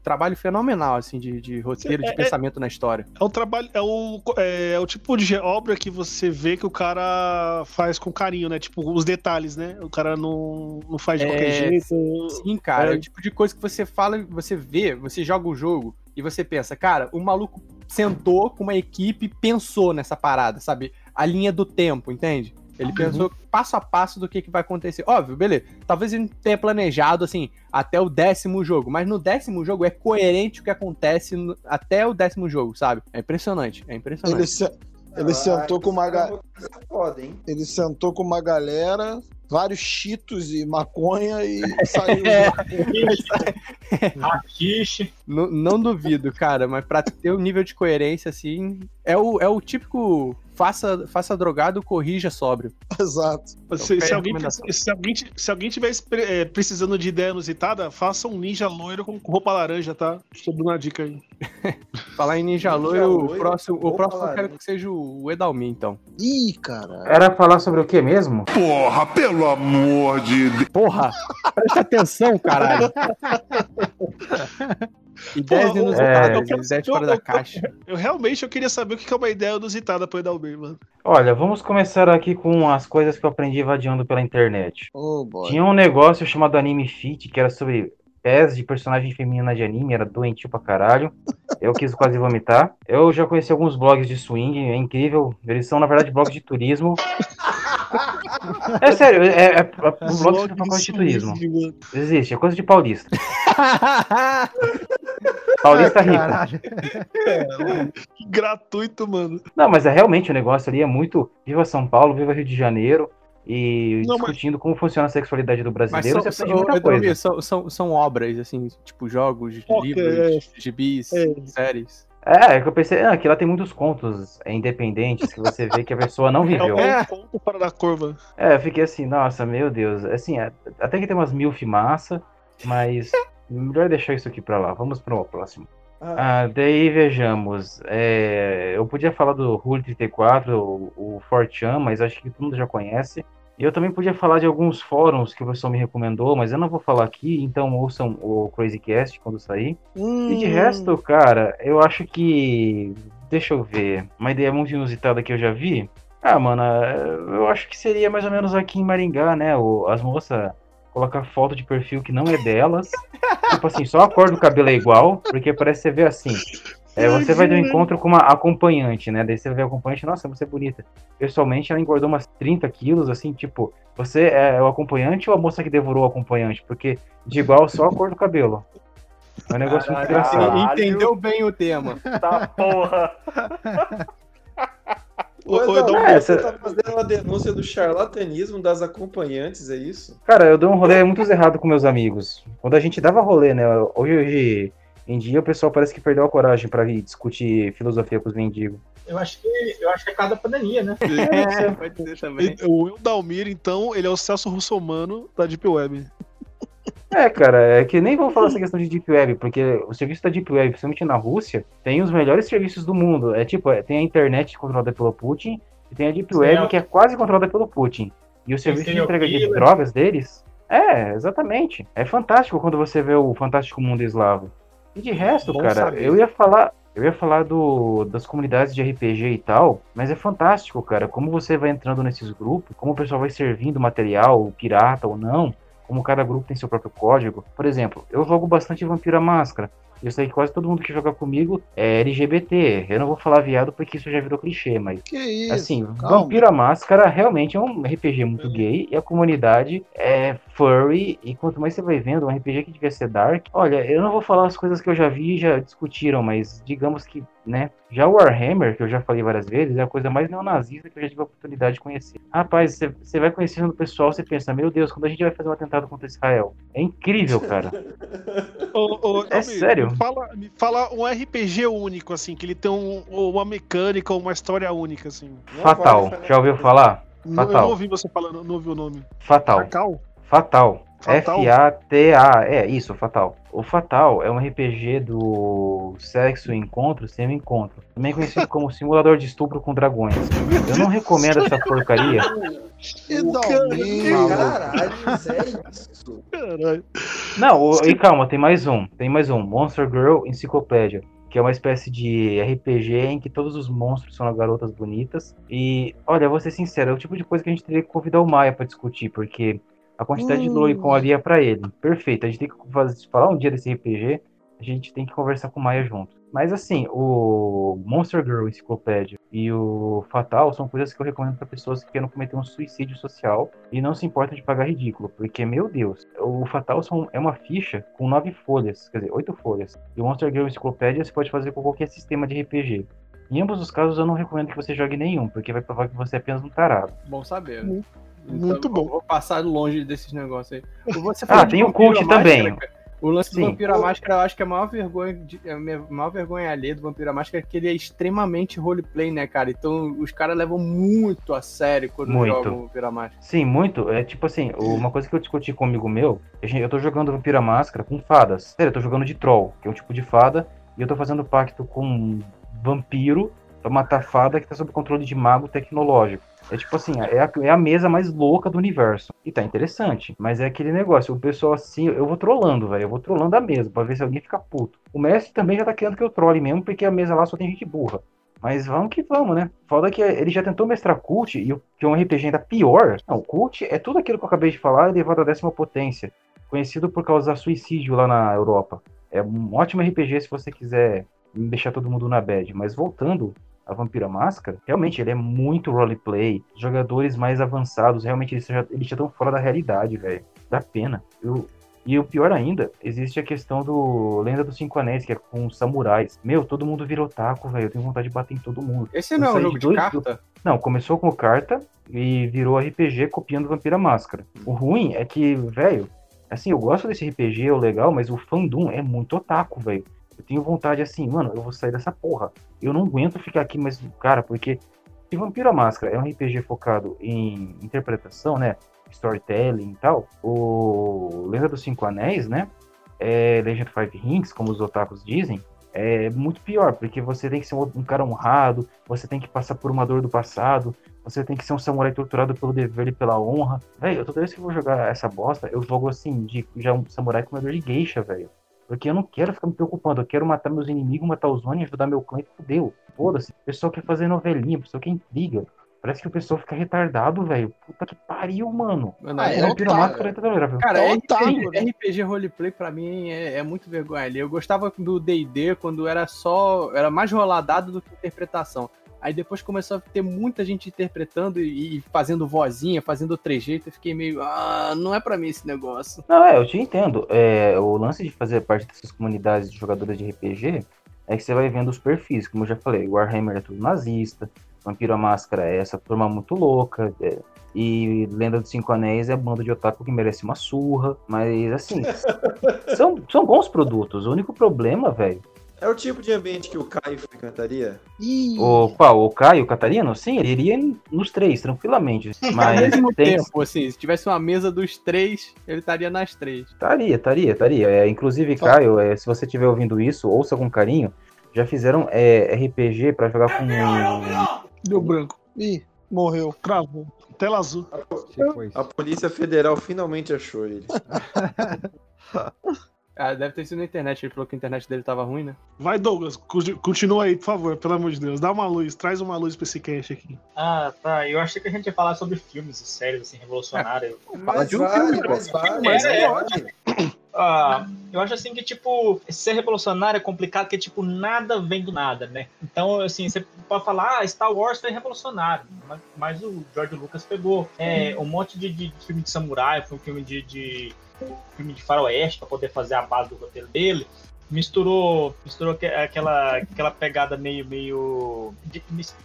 trabalho fenomenal, assim, de, de roteiro,
É,
de
é-
pensamento na história.
É um trabalho, é o, é, o tipo de obra que você vê que o cara faz com carinho, né? Tipo, os detalhes, né? O cara não, não faz de qualquer
É,
jeito.
Sim, cara, é
É.
o tipo de coisa que você fala, você vê, você joga o jogo e você pensa, cara, o maluco sentou com uma equipe pensou nessa parada, sabe? A linha do tempo, entende? Ele pensou passo a passo do que, que vai acontecer. Óbvio, beleza. Talvez ele tenha planejado, assim, até o décimo jogo. Mas no décimo jogo é coerente o que acontece no- até o décimo jogo, sabe? É impressionante. É impressionante.
Ele, se- ele sentou com uma ga-
Foda, hein?
ele sentou com uma galera, vários cheetos e maconha e saiu.
É.
Rakishi.
Não, não duvido, cara, mas pra ter um nível de coerência, assim, é o, é o típico faça, faça drogado, corrija sóbrio.
Exato.
Se,
Então,
se alguém, se, alguém, se alguém tiver é, precisando de ideia inusitada, faça um ninja loiro com roupa laranja, tá? Estou dando uma dica aí.
Falar em Ninja
Ninja
Loiro, o
Loiro,
próximo, o próximo eu
laranja.
quero que seja o Edalmin, então.
Ih, cara.
Era falar sobre o que mesmo?
Porra, pelo amor de Deus.
Porra! Presta atenção, caralho! Ideias
Porra, eu- quero-
fora da caixa.
Eu realmente eu queria saber o que é uma ideia inusitada pro Edalmir, mano.
Olha, vamos começar aqui com as coisas que eu aprendi vadiando pela internet.
Oh, boy.
Tinha um negócio chamado Anime Fit, que era sobre pés de personagem feminina de anime, era doentio pra caralho. Eu quis quase vomitar. Eu já conheci alguns blogs de swing, é incrível. Eles são, na verdade, blogs de turismo. É sério, é, é, é um blog de turismo.
mano.
Existe, é coisa de paulista. Paulista
Ai,
rico.
Que gratuito, mano.
Não, mas é realmente o negócio ali é muito viva São Paulo, viva Rio de Janeiro e
Não, mas-
discutindo como funciona a sexualidade do
Mas
brasileiro,
são,
você
são,
aprende muita coisa.
são, são, são obras, assim, tipo jogos,
Ok,
livros, gibis,
é.
séries.
É, é que eu pensei, ah, que lá tem muitos contos independentes que você vê que a pessoa não
É
viveu.
um
É.
ponto fora da curva.
É, eu fiquei assim, nossa, meu Deus. Assim, é- até que tem umas mil massa, mas melhor deixar isso aqui pra lá. Vamos pro próximo. Ah, daí vejamos. é, eu podia falar do Rule 34, o, o Fortran, mas acho que todo mundo já conhece. Eu também podia falar de alguns fóruns que o pessoal me recomendou, mas eu não vou falar aqui, então ouçam o Crazycast quando sair. E de
Hum,
resto, cara, eu acho que. Deixa eu ver. Uma ideia muito inusitada que eu já vi. Ah, mano, eu acho que seria mais ou menos aqui em Maringá, né? O, as moças colocar foto de perfil que não é delas. tipo assim, só a cor do cabelo é igual, porque parece que você vê assim. É, você vai do encontro com uma acompanhante, né? Daí você vê a acompanhante, nossa, você é bonita. Pessoalmente, ela engordou umas 30 quilos, assim, tipo, você é o acompanhante ou a moça que devorou o acompanhante? Porque de igual só a cor do cabelo. É um negócio muito
Caralho.
engraçado.
Caralho.
Entendeu bem o tema.
Tá porra.
Ô,
Ô,
Edalmir,
É,
você
cê-
tá fazendo uma denúncia do charlatanismo das acompanhantes, é isso?
Cara, eu dou um rolê muito errado com meus amigos. Quando a gente dava rolê, né? Hoje, hoje em dia o pessoal parece que perdeu a coragem pra vir discutir filosofia com os mendigos.
Eu acho que eu acho que é cada pandemia, né?
É, pode ser também.
O Edalmir, então, ele é o Celso Russomano da Deep Web.
É, cara, é que nem vamos falar essa questão de Deep Web, porque o serviço da Deep Web, principalmente na Rússia, tem os melhores serviços do mundo. É tipo, é, tem a internet controlada pelo Putin e tem a Deep
Sim,
Web
é.
que é quase controlada pelo Putin. E o serviço de
serial
entrega de drogas deles, é, exatamente. É fantástico quando você vê o Fantástico Mundo Eslavo. E de resto,
Bom
cara,
saber.
eu ia falar, eu ia falar do, das comunidades de RPG e tal, mas é fantástico, cara, como você vai entrando nesses grupos, como o pessoal vai servindo material, pirata ou não, como cada grupo tem seu próprio código. Por exemplo, eu jogo bastante Vampira Máscara. Eu sei que quase todo mundo que joga comigo é LGBT. Eu não vou falar viado porque isso já virou clichê, mas
Que isso?
Assim,
calma.
Vampira Máscara realmente é um RPG muito gay e a comunidade é furry. E quanto mais você vai vendo, um RPG que devia ser dark. Olha, eu não vou falar as coisas que eu já vi e já discutiram, mas digamos que, né? Já o Warhammer, que eu já falei várias vezes, é a coisa mais neonazista que eu já tive a oportunidade de conhecer. Rapaz, você- você vai conhecendo o pessoal, você pensa, meu Deus, quando a gente vai fazer um atentado contra Israel? É incrível, cara.
Ô, ô,
É
Edalmir,
sério?
Me fala, me fala um RPG único, assim, que ele tem um- uma mecânica, uma história única, assim.
Fatal. Já ouviu falar?
Não- Eu
Fatal.
não ouvi você falando, não ouvi o nome.
Fatal.
Fatal?
Fatal.
Fatal?
F-A-T-A. É, isso, fatal. O Fatal é um RPG do sexo encontro sem encontro, também conhecido como simulador de estupro com dragões. Eu não recomendo essa porcaria.
Caralho, é isso.
Caralho.
Não, o- e calma, tem mais um. Tem mais um. Monster Girl Encyclopedia. Que é uma espécie de RPG em que todos os monstros são garotas bonitas. E, olha, vou ser sincero, é o tipo de coisa que a gente teria que convidar o Maia pra discutir, porque a quantidade de
Hum.
lolicon ali é pra ele. Perfeito. A gente tem que fazer, falar um dia desse RPG, a gente tem que conversar com o Maia junto. Mas assim, o Monster Girl Encyclopedia e o Fatal são coisas que eu recomendo pra pessoas que querem cometer um suicídio social e não se importam de pagar ridículo, porque, meu Deus, o Fatal são- é uma ficha com nove folhas, quer dizer, oito folhas. E o Monster Girl Encyclopedia você pode fazer com qualquer sistema de RPG. Em ambos os casos, eu não recomendo que você jogue nenhum, porque vai provar que você é apenas um tarado.
Bom saber.
Muito-
Então,
muito
eu Vou passar longe desses negócios aí. Você
Ah, tem o
Vampiro
Cult
à Máscara,
também.
O lance
Sim.
do Vampiro à Máscara, eu acho que é a maior vergonha, de, é a minha maior vergonha alheia do Vampiro à Máscara é que ele é extremamente roleplay, né, cara? Então os caras levam muito a sério quando
Muito.
jogam o Vampiro à Máscara.
Sim, muito. É tipo assim, uma coisa que eu discuti com um amigo meu, eu tô jogando Vampira Máscara com fadas. Sério, eu tô jogando de troll, que é um tipo de fada, e eu tô fazendo pacto com um vampiro pra matar fada que tá sob controle de mago tecnológico. É tipo assim, é a, é a mesa mais louca do universo. E tá interessante, mas é aquele negócio, o pessoal assim, eu vou trolando, velho, eu vou trolando a mesa pra ver se alguém fica puto. O mestre também já tá querendo que eu trole mesmo, porque a mesa lá só tem gente burra. Mas vamos que vamos, né? Foda que ele já tentou mestrar Cult, e o que é um RPG ainda pior. Não, Cult é tudo aquilo que eu acabei de falar elevado à décima potência. Conhecido por causar suicídio lá na Europa. É um ótimo RPG se você quiser deixar todo mundo na bad. Mas voltando a Vampira Máscara, realmente ele é muito roleplay. Jogadores mais avançados, realmente eles já eles já estão fora da realidade, velho. Dá pena. Eu, e o pior ainda, existe a questão do Lenda dos Cinco Anéis, que é com os samurais. Meu, todo mundo vira otaku, velho. Eu tenho vontade de bater em todo mundo.
Esse não é um jogo de
dois
carta?
Não, começou como carta e virou RPG copiando Vampira Máscara. O ruim é que, velho, assim, eu gosto desse RPG, é o legal, mas o fandom é muito otaku, velho. Eu tenho vontade assim, mano, eu vou sair dessa porra. Eu não aguento ficar aqui, mas, cara, porque se Vampira Máscara é um RPG focado em interpretação, né? Storytelling e tal, o Lenda dos Cinco Anéis, né? É Legend of Five Rings, como os otakus dizem, é muito pior, porque você tem que ser um cara honrado, você tem que passar por uma dor do passado, você tem que ser um samurai torturado pelo dever e pela honra. Velho, toda vez que eu vou jogar essa bosta, eu jogo assim, de já um samurai comedor de geisha, velho. Porque eu não quero ficar me preocupando, eu quero matar meus inimigos, matar os Oni, ajudar meu clã e fudeu. Foda-se. O pessoal quer fazer novelinha, o pessoal quer intriga. Parece que o pessoal fica retardado, velho. Puta que pariu, mano.
Mano,
Ah,
é
é
é tolerável.
Cara,
É
RPG,
otário, né?
RPG roleplay pra mim é, é muito vergonha ali. Eu gostava do D&D quando era só... Era mais roladado do que interpretação. Aí depois começou a ter muita gente interpretando e, e fazendo vozinha, fazendo trejeito. Eu fiquei meio... Ah, não é pra mim esse negócio.
Não, é, eu te entendo. É, o lance de fazer parte dessas comunidades de jogadores de RPG é que você vai vendo os perfis, como eu já falei, Warhammer é tudo nazista, Vampiro à Máscara é essa turma muito louca, é, e Lenda dos Cinco Anéis é bando de otaku que merece uma surra, mas assim, são, são bons produtos. O único problema, velho,
É o tipo de ambiente que o Caio frequentaria?
Ih,
o qual? O Caio, o Catarino? Sim, ele iria nos três, tranquilamente.
Ao
Mas
mesmo
tem,
tempo, assim, se tivesse uma mesa dos três, ele estaria nas três.
Estaria, estaria, estaria. É, inclusive, Caio, é, se você estiver ouvindo isso, ouça com carinho. Já fizeram é, RPG pra jogar com.
Deu branco.
ih, morreu.
Cravou. Tela azul.
Isso.
A Polícia Federal finalmente achou ele.
Ah, deve ter sido na internet, ele falou que a internet dele tava ruim, né?
Vai, Douglas. Continua aí, por favor, pelo amor de Deus. Dá uma luz, traz uma luz pra esse cast aqui.
Ah, tá. Eu achei que a gente ia falar sobre filmes e séries, assim, revolucionárias.
Mas
de um filme,
mas
é.
vale.
Ah, eu acho assim que, tipo, ser revolucionário é complicado porque, tipo, nada vem do nada, né? Então, assim, você pode falar, ah, Star Wars foi revolucionário, mas, mas o George Lucas pegou é, um monte de, de filme de samurai, foi um filme de, de filme de faroeste para poder fazer a base do roteiro dele. Misturou, misturou que- aquela, aquela pegada meio, meio de-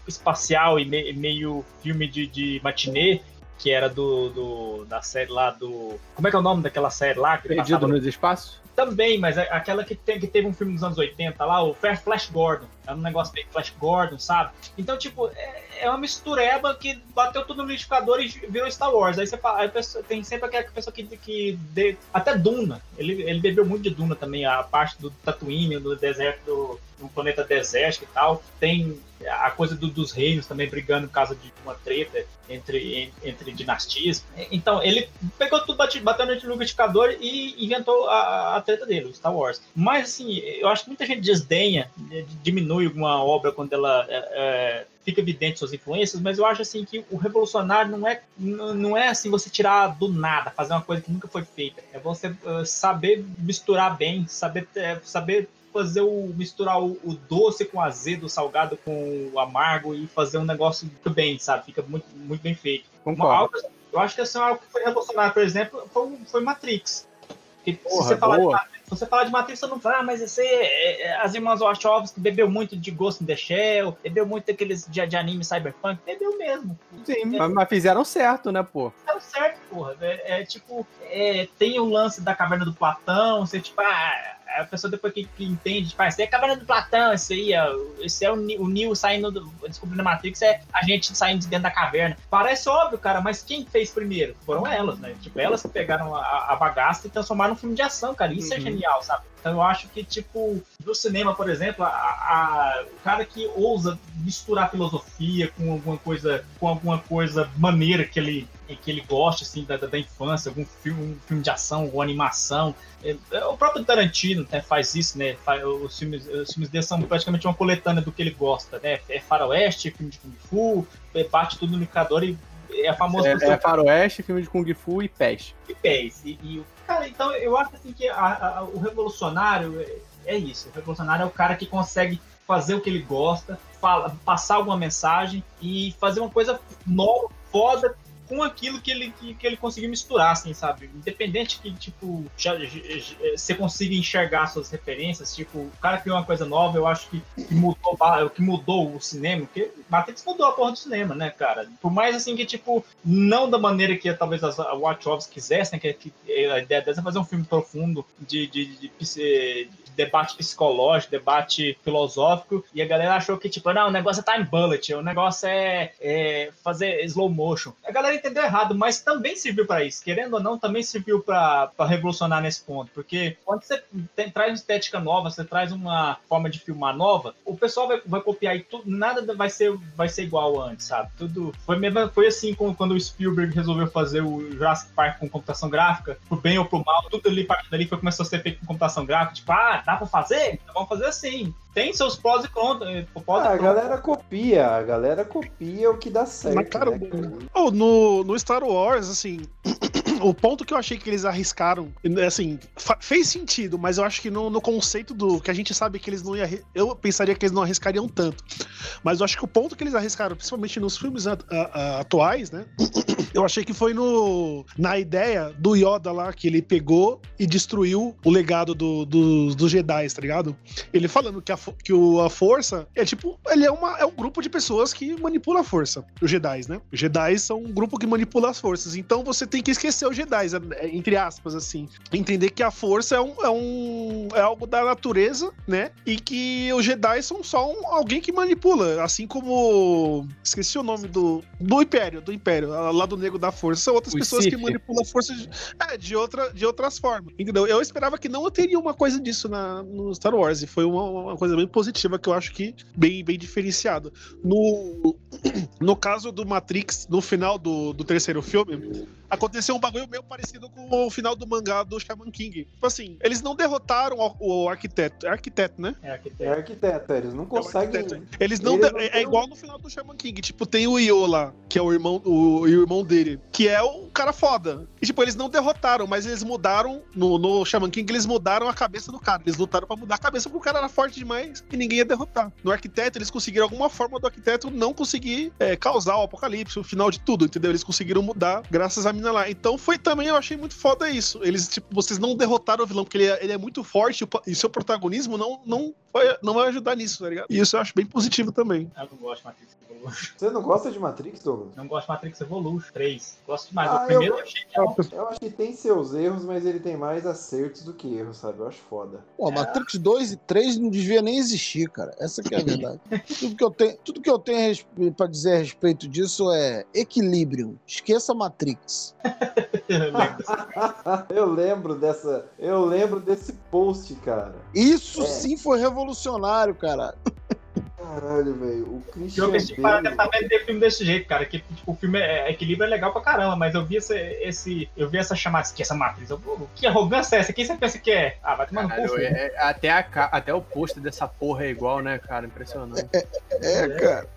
espacial e me- meio filme de, de matinê, que era do, do da série lá do. Como é que é o nome daquela série lá? Que
Perdido
passava-
nos espaços?
Também, mas aquela que, tem, que teve um filme nos anos 80 lá, o Flash Gordon. É um negócio meio Flash Gordon, sabe? Então, tipo, é, é uma mistureba que bateu tudo no liquidificador e virou Star Wars. Aí você aí pessoa- tem sempre aquela pessoa que. que de- até Duna. Ele, ele bebeu muito de Duna também, a parte do Tatooine, do deserto, do, do planeta desértico e tal. Tem a coisa do- dos reinos também brigando por causa de uma treta entre, en- entre dinastias. Então, ele pegou tudo, bate- bateu no liquidificador e inventou a, a treta dele, o Star Wars. Mas, assim, eu acho que muita gente desdenha, eh, diminui uma obra quando ela é, é, fica evidente suas influências, mas eu acho, assim, que o revolucionário não é, não é, assim, você tirar do nada, fazer uma coisa que nunca foi feita. É você eh, saber misturar bem, saber, eh, saber fazer o misturar o, o doce com o azedo, o salgado com o amargo e fazer um negócio muito bem, sabe? Fica muito, muito bem feito.
Concordo.
Uma- eu acho que assim, algo que foi revolucionário, por exemplo, foi, foi Matrix. Que se,
Porra,
você falar de. Matrix- se você falar de Matrix, você não fala, ah, mas esse, é, é, as irmãs Wachowski bebeu muito de Ghost in the Shell, bebeu muito daqueles de, de anime cyberpunk, bebeu mesmo.
Sim, mas, mas fizeram certo, né, pô?
Deu certo, porra. É, é tipo, é, tem o lance da caverna do Platão, você, tipo, ah, a pessoa depois que, que entende, tipo, ah, é a caverna do Platão, isso aí, ó, esse é o, o Neo saindo, do, descobrindo a Matrix, é a gente saindo de dentro da caverna. Parece óbvio, cara, mas quem fez primeiro? Foram elas, né? Tipo, elas que pegaram a, a bagaça e transformaram num filme de ação, cara. Isso é
Uhum.
genial, sabe? Então eu acho que, tipo, no cinema, por exemplo, a, a- o cara que ousa misturar filosofia com alguma coisa, com alguma coisa maneira que ele, que ele gosta, assim, da, da infância, algum filme, um filme de ação, alguma animação. É, é, o próprio Tarantino né, faz isso, né? Faz- os, filmes, os filmes dele são praticamente uma coletânea do que ele gosta, né? É faroeste, filme de Kung Fu, é, bate tudo no indicador e é a famosa
É, é faroeste, filme de Kung Fu e pés.
e pés. E, e, cara, então eu acho assim que a- a- o revolucionário é, é isso. O revolucionário é o cara que consegue fazer o que ele gosta, fala, passar alguma mensagem e fazer uma coisa nova, foda, com aquilo que ele, que, que ele conseguiu misturar, assim, sabe? Independente que, tipo, você consiga enxergar suas referências, tipo, o cara criou uma coisa nova, eu acho que, que mudou, que mudou o cinema, porque Matrix mudou a porra do cinema, né, cara? Por mais, assim, que, tipo, não da maneira que talvez as Watchovs quisessem, que, que a ideia dessa é fazer um filme profundo de, de, de, psi- de debate psicológico, debate filosófico, e a galera achou que, tipo, não, o negócio é time bullet, o negócio é, é fazer slow motion. A galera entendeu errado, mas também serviu para isso. Querendo ou não, também serviu para revolucionar nesse ponto, porque quando você tem- traz uma estética nova, você traz uma forma de filmar nova, o pessoal vai, vai copiar e tudo, nada vai ser, vai ser igual antes, sabe? Tudo foi, mesmo, foi assim quando o Spielberg resolveu fazer o Jurassic Park com computação gráfica, pro bem ou pro mal, tudo ali, parte dali foi, começou a ser feito com computação gráfica, tipo, ah, dá pra fazer? Então vamos fazer assim. Tem seus prós e contras. eh, prós e
Ah, a galera copia, a galera copia o que dá certo.
Mas, cara,
né, cara?
Oh, no, no Star Wars, assim, o ponto que eu achei que eles arriscaram, assim, fez sentido, mas eu acho que no, no conceito do que a gente sabe que eles não iam. arri- Eu pensaria que eles não arriscariam tanto. Mas eu acho que o ponto que eles arriscaram, principalmente nos filmes a- a- a- atuais, né? Eu achei que foi no na ideia do Yoda lá, que ele pegou e destruiu o legado do, do- dos Jedi, tá ligado? Ele falando que, a, que o- a força é tipo, ele é, uma, é um grupo de pessoas que manipula a força. Os Jedi, né? Os Jedi são um grupo que manipula as forças. Então você tem que esquecer os Jedi, é- entre aspas, assim. Entender que a força é, um, é, um, é algo da natureza, né? E que os Jedi são só um- alguém que manipula. Assim como. Esqueci o nome do. Do Império, do Império, lá do Nego da Força. São outras
Os
pessoas que
Sith.
manipulam a força de, é, de, outra, de outras formas. Entendeu? Eu esperava que não teria uma coisa disso na, no Star Wars. E foi uma, uma coisa bem positiva que eu acho que bem, bem diferenciada. No, no caso do Matrix, no final do, do terceiro filme, aconteceu um bagulho meio parecido com o final do mangá do Shaman King. Tipo assim, eles não derrotaram o, o arquiteto. É arquiteto, né?
É, arquiteto.
É arquiteto, eles não conseguem.
Eles não. É, é igual no final do Shaman King. Tipo, tem o Io lá, que é o irmão, o, o irmão dele, que é o cara foda. E, tipo, eles não derrotaram, mas eles mudaram. No, no Shaman King, eles mudaram a cabeça do cara. Eles lutaram pra mudar a cabeça porque o cara era forte demais e ninguém ia derrotar. No arquiteto, eles conseguiram alguma forma do arquiteto não conseguir é, causar o apocalipse, o final de tudo, entendeu? Eles conseguiram mudar graças à mina lá. Então foi também, eu achei muito foda isso. Eles, tipo, vocês não derrotaram o vilão, porque ele é, ele é muito forte e o seu protagonismo não, não, vai, não vai ajudar nisso, tá ligado? E isso eu acho bem positivo também.
Eu não gosto de Matrix Evolution.
Você não gosta de Matrix, Douglas?
Não gosto de Matrix Evolution 3. Gosto demais.
Ah, eu,
primeiro eu achei que não.
eu acho que tem seus erros, mas ele tem mais acertos do que erros, sabe? Eu acho foda.
Pô, Matrix 2 e 3 não devia nem existir, cara. Essa que é a verdade. tudo que eu tenho, tudo que eu tenho a respe- pra dizer a respeito disso é equilíbrio. Esqueça Matrix.
eu lembro dessa. Eu lembro desse post, cara.
Isso
É.
sim foi revolucionário, cara.
Caralho, velho. O Christian
Eu pensei que para
Bale.
tentar vender filme desse jeito, cara. Que tipo, o filme é equilíbrio é legal pra caramba, mas eu vi esse. esse eu vi essa chamada, que essa matriz. Eu, "Pô, que arrogância é essa? Quem você pensa que é? Ah, vai tomar no cu,
é- é- até, a até o post dessa porra é igual, né, cara? Impressionante.
É, cara.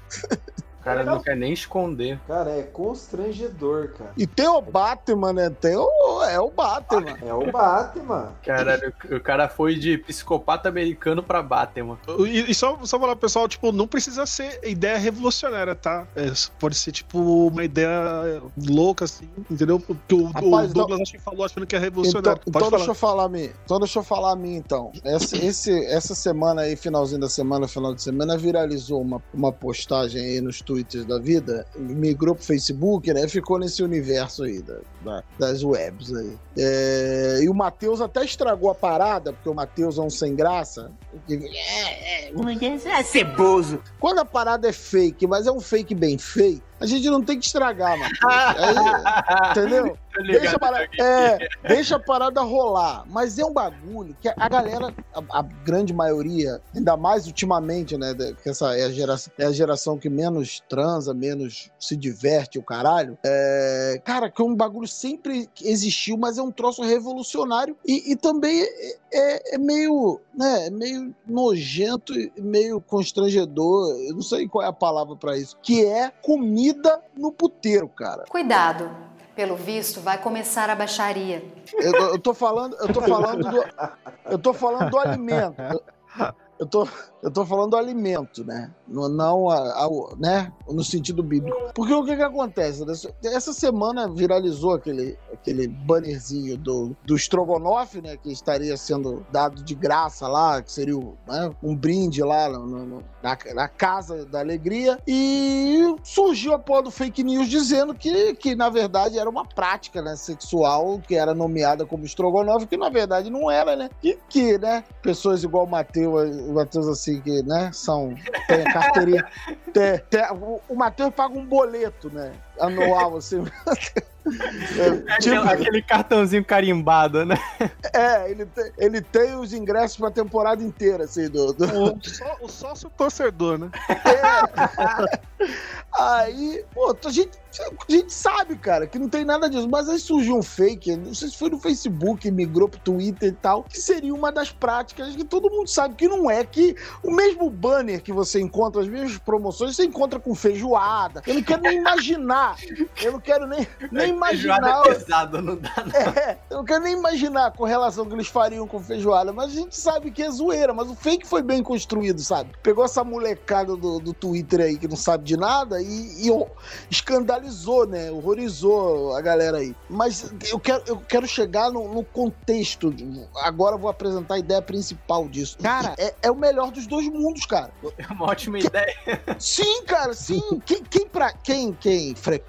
O cara não quer nem esconder.
Cara, é constrangedor, cara.
E tem o Batman, né? Tem o, é o Batman.
É o Batman.
Caralho, o cara foi de psicopata americano pra Batman.
E, e só, só falar, pessoal, tipo, não precisa ser ideia revolucionária, tá? É, pode ser, tipo, uma ideia louca, assim, entendeu? Porque o,
Rapaz,
o Douglas acho que falou achando que é
Então,
revolucionário.
então
pode
deixa
falar.
eu falar a mim. Então deixa eu falar a mim, então. Essa, esse, essa semana aí, finalzinho da semana, final de semana, viralizou uma, uma postagem aí nos tweets da vida, migrou pro Facebook, né? Ficou nesse universo aí da, da- das webs aí. É, e o Matheus até estragou a parada, porque o Matheus é um sem graça. É, é, é é? É ceboso. Quando a parada é fake, mas é um fake bem feito, a gente não tem que estragar, mano. Aí, entendeu?
Tô ligado,
Deixa a, parada, é, deixa a parada rolar. Mas é um bagulho que a galera, a, a grande maioria, ainda mais ultimamente, né? Que essa é a, geração, é a geração que menos transa, menos se diverte, o caralho. É, cara, que é um bagulho sempre existiu, mas é um troço revolucionário e, e também é, é- é meio, né? É meio nojento e meio constrangedor. Eu não sei qual é a palavra pra isso. Que é comida no puteiro, cara.
Cuidado, pelo visto vai começar a baixaria.
Eu, eu tô falando, eu tô falando do, eu tô falando do alimento. Eu tô, eu tô falando do alimento, né? No- Não, a- a- né? No sentido bíblico. Porque o que que acontece? Essa- semana viralizou aquele, aquele bannerzinho do, do Strogonoff, né? Que estaria sendo dado de graça lá, que seria né, um brinde lá no- no- na, na Casa da Alegria. E surgiu a porra do fake news dizendo que, que na verdade, era uma prática né, sexual que era nomeada como Strogonoff, que na verdade não era, né? Que, que né, pessoas igual o Matheus, Matheus assim, que, né, são. Tem carteirinha. tem- tem- o Matheus paga um boleto, né? Anual, assim. É,
Aquele, aquele cartãozinho carimbado, né?
É, ele tem, ele tem os ingressos pra temporada inteira, assim, do. do-
O, só- o sócio torcedor, né?
Aí, pô, a gente, a gente sabe, cara, que não tem nada disso. Mas aí surgiu um fake, não sei se foi no Facebook, migrou pro Twitter e tal, que seria uma das práticas que todo mundo sabe que não é, que o mesmo banner que você encontra, as mesmas promoções, você encontra com feijoada. Eu não quero nem imaginar. Eu não quero nem, nem imaginar.
Feijoada é pesado, não dá
É, eu não quero nem imaginar a correlação que eles fariam com feijoada, mas a gente sabe que é zoeira, mas o fake foi bem construído, sabe? Pegou essa molecada do, do Twitter aí que não sabe de nada e, e escandalizou, né? Horrorizou a galera aí. Mas eu quero, eu quero chegar no, no contexto. Agora eu vou apresentar a ideia principal disso. Cara, é, é o melhor dos dois mundos, cara.
É uma ótima ideia.
Sim, cara, sim. Quem, quem, pra, quem, quem frequenta,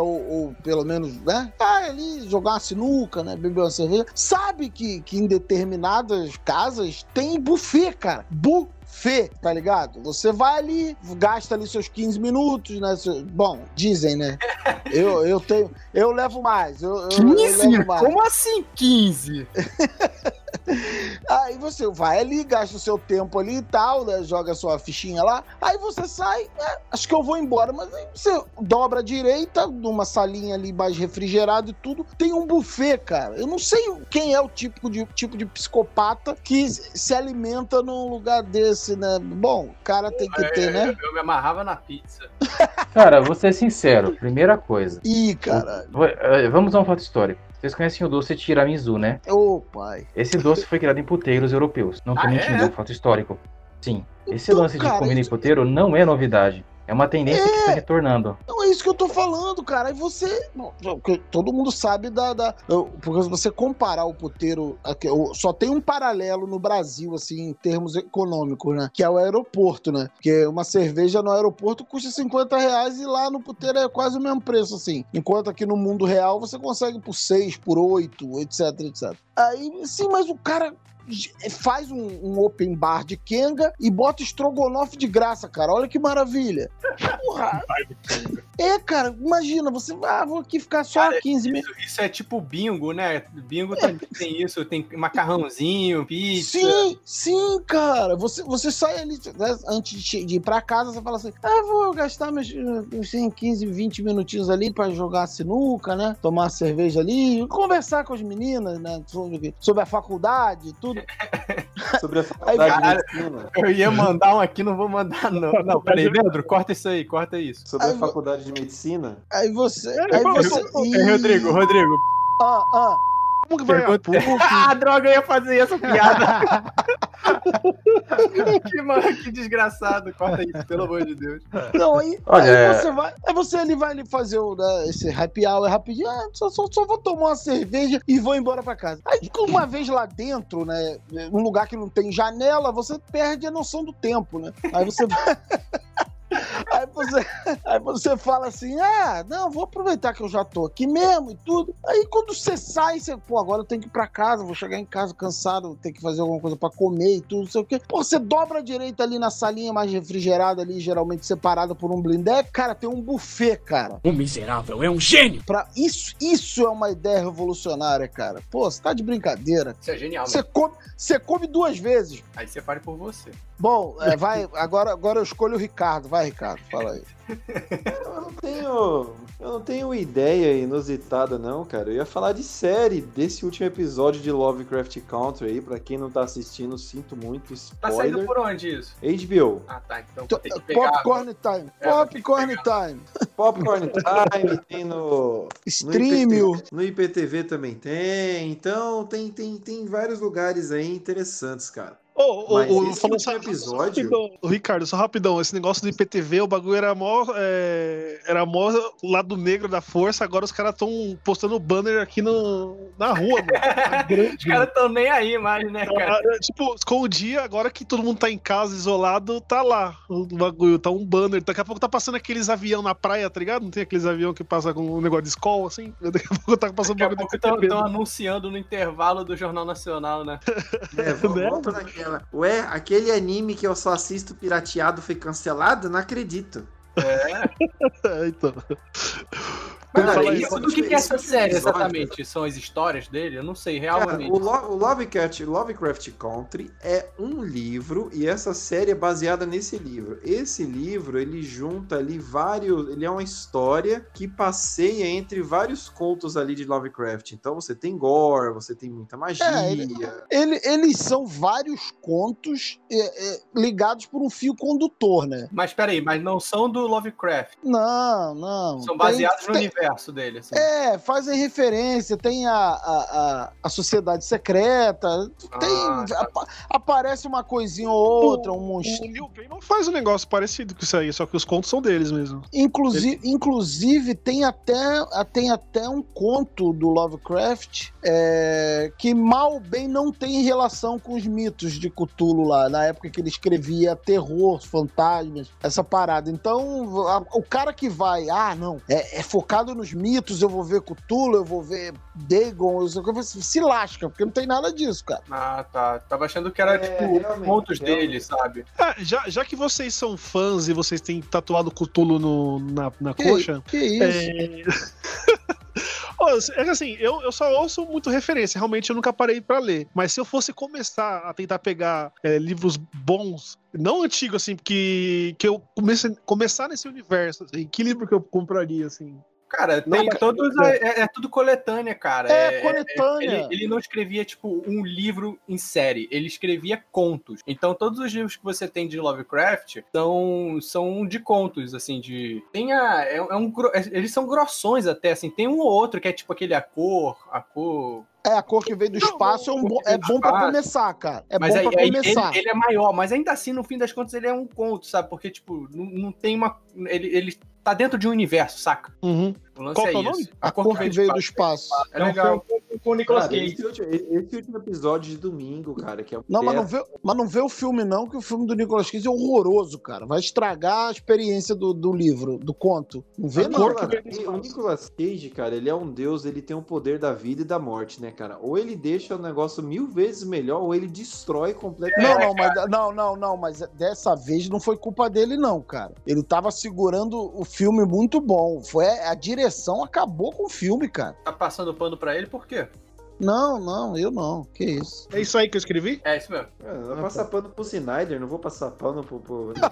ou, ou pelo menos, né? Vai ali jogar uma sinuca, né? Beber uma cerveja, sabe que, que em determinadas casas tem buffet, cara. Buffet, tá ligado? Você vai ali, gasta ali seus 15 minutos, né? Bom, dizem, né? Eu, eu tenho. Eu levo mais. Eu, eu, eu
15?
levo mais.
Como assim 15?
Aí você vai ali, gasta o seu tempo ali e tal, né? Joga a sua fichinha lá. Aí você sai, é, acho que eu vou embora. Mas aí você dobra à direita, numa salinha ali mais refrigerada e tudo. Tem um buffet, cara. Eu não sei quem é o tipo de, tipo de psicopata que se alimenta num lugar desse, né? Bom, o cara tem que ter, né?
Eu, me amarrava na pizza.
Cara, vou ser sincero, primeira coisa.
Ih,
eh, Vamos a um fato histórico. Vocês conhecem o doce tiramisu, né?
Ô, pai.
Esse doce foi criado em puteiros europeus. Não tô
Ah,
mentindo,
é?
é um fato histórico. Sim. Esse lance de comida em puteiro não é novidade. É uma tendência que está retornando.
Não é isso que eu tô falando, cara. E você. Todo mundo sabe da. da porque se você comparar o puteiro. Só tem um paralelo no Brasil, assim, em termos econômicos, né? Que é o aeroporto, né? Porque uma cerveja no aeroporto custa 50 reais e lá no puteiro é quase o mesmo preço, assim. Enquanto aqui no mundo real você consegue por 6, por 8, etc, etc. Aí, sim, mas o cara faz um, um open bar de Kenga e bota estrogonofe de graça, cara. Olha que maravilha. Porra. É, cara, imagina, você ah, vou aqui ficar só 15 minutos.
Isso, isso é tipo bingo, né? Bingo também tem isso, tem macarrãozinho, pizza.
Sim, sim, cara. Você, você sai ali, né, antes de ir pra casa, você fala assim: ah, vou gastar meus, meus 15, 20 minutinhos ali pra jogar sinuca, né? Tomar cerveja ali, conversar com as meninas, né? Sobre, sobre a faculdade, tudo.
Sobre a
Aí,
faculdade
cara,
de medicina.
Eu ia mandar um aqui, não vou mandar, não. Não, peraí, Leandro, corta isso aí, corta isso.
Sobre a faculdade de medicina.
Aí você. Aí você.
Rodrigo, Rodrigo.
Ah, ah.
Como que vai a
Pergunta... ah, droga, eu ia fazer essa piada. que, mano, que desgraçado. Corta isso, pelo amor de Deus.
Não, aí,
Olha,
aí
é-
você vai. Aí você ali vai ali fazer o, né, esse happy hour rapidinho. Ah, só, só, só vou tomar uma cerveja e vou embora pra casa. Aí, uma vez lá dentro, né? Num lugar que não tem janela, você perde a noção do tempo, né? Aí você vai. Aí você, aí você fala assim: ah, não, vou aproveitar que eu já tô aqui mesmo e tudo. Aí quando você sai, você, pô, agora eu tenho que ir pra casa, vou chegar em casa cansado, vou ter que fazer alguma coisa pra comer e tudo, não sei o quê. Pô, você dobra a direita ali na salinha mais refrigerada ali, geralmente separada por um blindex, cara, tem um buffet, cara.
O miserável é um gênio!
Pra... Isso, isso é uma ideia revolucionária, cara. Pô, você tá de brincadeira.
Isso é genial,
Você
mano.
come, você come duas vezes.
Aí você fale por você.
Bom, é, vai, agora, agora eu escolho o Ricardo. Vai, Ricardo, fala aí.
Eu não tenho. Eu não tenho ideia inusitada, não, cara. Eu ia falar de série desse último episódio de Lovecraft Country aí. Pra quem não tá assistindo, sinto muito.
Tá saindo
Spoiler.
por onde isso?
HBO.
Ah, tá. Então que pegar.
Popcorn Time.
É,
Popcorn Time.
Popcorn Time tem no.
Streamio.
No IPTV, no IPTV também tem. Então tem, tem, tem vários lugares aí interessantes, cara.
Ô,
Mas
ô,
esse
falando só-
episódio-
rapidão, ô, Ricardo, só rapidão, esse negócio do IPTV, o bagulho era mó, é, era mó lado negro da força, agora os caras estão postando banner aqui no, na rua, mano. Tá grande.
Os caras tão nem aí mais, né, cara?
Ah, é, Tipo, com o dia, agora que todo mundo tá em casa, isolado, tá lá o bagulho, tá um banner. Daqui a pouco tá passando aqueles avião na praia, tá ligado? Não tem aqueles avião que passa com um negócio de escola, assim? Daqui a pouco tá passando
Daqui a
bagulho
pouco estão anunciando no intervalo do Jornal Nacional, né?
É, volta naquela. Ué, aquele anime que eu só assisto pirateado foi cancelado? Não acredito.
É, então.
Cara, isso, do que, que é essa série
episódio,
exatamente? São as histórias dele? Eu não sei,
Cara,
realmente.
o, Lo- o Lovecraft, Lovecraft Country é um livro e essa série é baseada nesse livro. Esse livro, ele junta ali vários... Ele é uma história que passeia entre vários contos ali de Lovecraft. Então você tem gore, você tem muita magia.
É, ele- Ele- eles são vários contos é, é, ligados por um fio condutor, né?
Mas peraí, mas não são do Lovecraft.
Não, não.
São
Tem-
baseados no
tem-
universo dele. Assim.
É, fazem referência, tem a, a, a, a Sociedade Secreta, tem,
Ah, tá.
apa- aparece uma coisinha ou outra, um monstro.
O Neil Gaiman faz um negócio parecido com isso aí, só que os contos são deles mesmo.
Inclusive, inclusive tem, até, tem até um conto do Lovecraft é, que mal bem não tem relação com os mitos de Cthulhu lá, na época que ele escrevia terror, fantasmas, essa parada. Então, a- o cara que vai, ah, não, é, é focado nos mitos, eu vou ver Cthulhu, eu vou ver Dagon, eu sei o que, você se lasca, porque não tem nada disso, cara.
Ah, tá. Tava achando que era,
É,
tipo,
realmente.
dele, sabe?
Ah, já, já que vocês são fãs e vocês têm tatuado Cthulhu no, na, na
Que-
coxa.
que isso?
É... Ô, É que assim, eu, eu só ouço muito referência, realmente eu nunca parei pra ler. Mas se eu fosse começar a tentar pegar é, livros bons, não antigos, assim, que, que eu comece, começar nesse universo, assim, que livro que eu compraria, assim?
Cara,
Não,
tem
mas-
todos. É, é tudo coletânea, cara.
É, coletânea.
ele, ele não escrevia, tipo, um livro em série. Ele escrevia contos. Então, todos os livros que você tem de Lovecraft são, são de contos, assim, de. Tem a. É, é um, é- eles são grossões até, assim. Tem um ou outro que é tipo aquele a cor, a cor.
É, a cor que veio do espaço é, um bom, é bom pra
espaço.
começar, cara. É
mas
bom
aí,
pra
aí
começar.
ele, ele é maior, mas ainda assim, no fim das contas, ele é um conto, sabe? Porque, tipo, não, não tem uma. Ele, ele tá dentro de um universo, saca?
Uhum.
O lance
Qual
é
é o
isso.
nome?
A cor que veio do espaço.
É legal.
Com o Nicolas
Cara,
Cage.
esse, último, esse último episódio de domingo, cara, que é
Não, mas
é-
não, vê, mas não vê o filme, não, que o filme do Nicolas Cage é horroroso, cara. Vai estragar a experiência do, do livro, do conto. Não vê,
o
não.
Nicolas, o Nicolas Cage, cara, ele é um deus, ele tem o poder da vida e da morte, né, cara? Ou ele deixa o negócio mil vezes melhor, ou ele destrói completamente.
Não, não, mas, não, não, não, mas dessa vez não foi culpa dele, não, cara. Ele tava segurando o filme muito bom. Foi a direção acabou com o filme, cara.
Tá passando pano pra ele por quê?
Não, não, eu não. Que isso?
É isso aí que eu escrevi?
É isso mesmo.
Eu não vou passar pano pro Snyder, não vou passar pano pro. pro...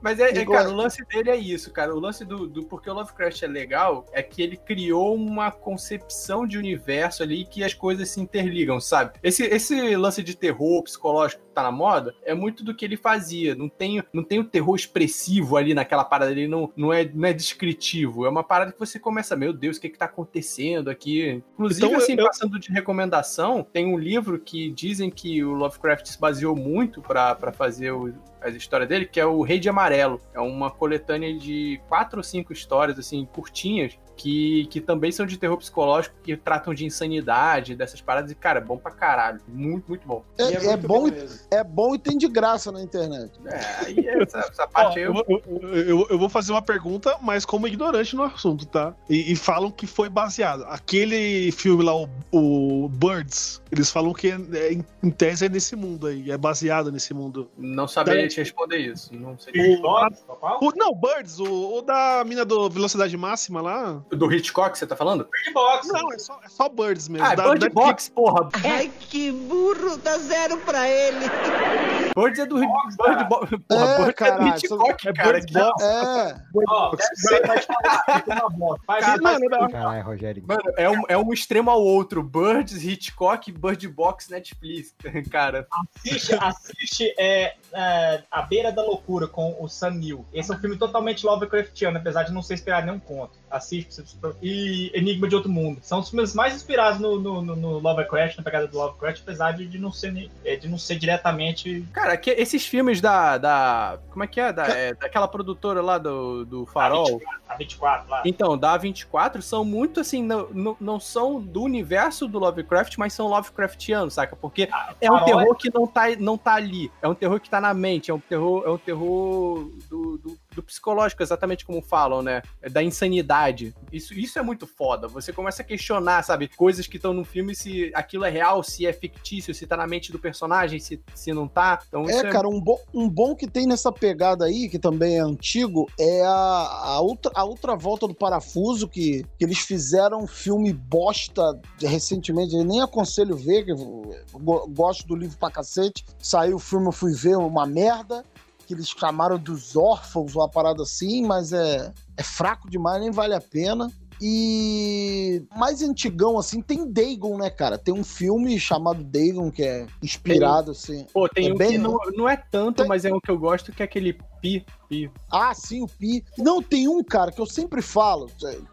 Mas é, é, cara, o lance dele é isso, cara. O lance do, do porque o Lovecraft é legal é que ele criou uma concepção de universo ali que as coisas se interligam, sabe? Esse, esse lance de terror psicológico que tá na moda é muito do que ele fazia. Não tem, não tem o terror expressivo ali naquela parada, ele não, não, é, não é descritivo. É uma parada que você começa, meu Deus, o que que tá acontecendo aqui? Inclusive,
Então,
assim,
eu-
passando de recomendação, tem um livro que dizem que o Lovecraft se baseou muito pra fazer o, as histórias dele, que é o Rei de Amarelo. É uma coletânea de quatro ou cinco histórias, assim, curtinhas, que, que também são de terror psicológico, que tratam de insanidade, dessas paradas, e, cara, é bom pra caralho. Muito, muito bom.
É,
E
é
muito
bom, e- é bom e tem de graça na internet.
É, aí essa, essa
Ó,
parte aí
eu,
eu...
vou- eu, eu- vou fazer uma pergunta, mas como ignorante no assunto, tá? E, e falam que foi baseado. Aquele filme lá, o, o Birds, eles falam que é- em, em tese é nesse mundo aí, é baseado nesse mundo.
não saberia
Daí-
te responder isso. Não sei.
Qual?
O- não, Birds, o, o da mina do Velocidade Máxima lá.
Do Hitchcock, você tá falando?
Bird Box.
Não, é só, é só Birds mesmo.
Ah, é
da-
Bird
da-
Box, porra.
Ai, que burro, dá zero pra ele.
Birds é do Bird Box. Porra,
É,
Birds é do
caralho,
Hitchcock,
é
cara.
Bird
que-
Box.
É.
Ó, deve ser,
mano, da-
Caralho, Rogério.
Mano, é um, é um extremo ao outro. Birds, Hitchcock, Bird Box, Netflix, cara.
Assiste, assiste é, é, A Beira da Loucura com o Sam Neill. Esse é um filme totalmente Lovecraftiano, apesar de não ser inspirado em nenhum conto. Assiste. E Enigma de Outro Mundo. São os filmes mais inspirados no, no, no- Lovecraft, na pegada do Lovecraft, apesar de, de, não, ser, é, de não ser diretamente.
Cara, que, esses filmes da, da. Como é que é? Da, é, daquela produtora lá do, do Farol.
A 24 lá.
Então, da A24 são muito assim, não, não, não são do universo do Lovecraft, mas são Lovecraftianos, saca? Porque é um
Farol
terror que não tá, não tá ali. É um terror que tá na mente, é um terror, é um terror do, do, do psicológico, exatamente como falam, né? É da insanidade. Isso, isso é muito foda. Você começa a questionar, sabe? Coisas que estão no filme, se aquilo é real, se é fictício, se tá na mente do personagem, se, se não tá. Então, isso
É, cara, um bom, um bom que tem nessa pegada aí, que também é antigo, é a, a, outra, a outra volta do parafuso, que, que eles fizeram um filme bosta recentemente, eu nem aconselho ver, que eu go- gosto do livro pra cacete. Saiu o filme, eu fui ver uma merda, que eles chamaram dos órfãos, uma parada assim, mas é, é fraco demais, nem vale a pena. E mais antigão, assim, tem Dagon, né, cara? Tem um filme chamado Dagon, que é inspirado, assim.
Pô, tem
É
um
bem-
que não, não é tanto, mas é um que eu gosto, que é aquele Pi, Pi.
Ah, sim, o Pi. Não, tem um, cara, que eu sempre falo.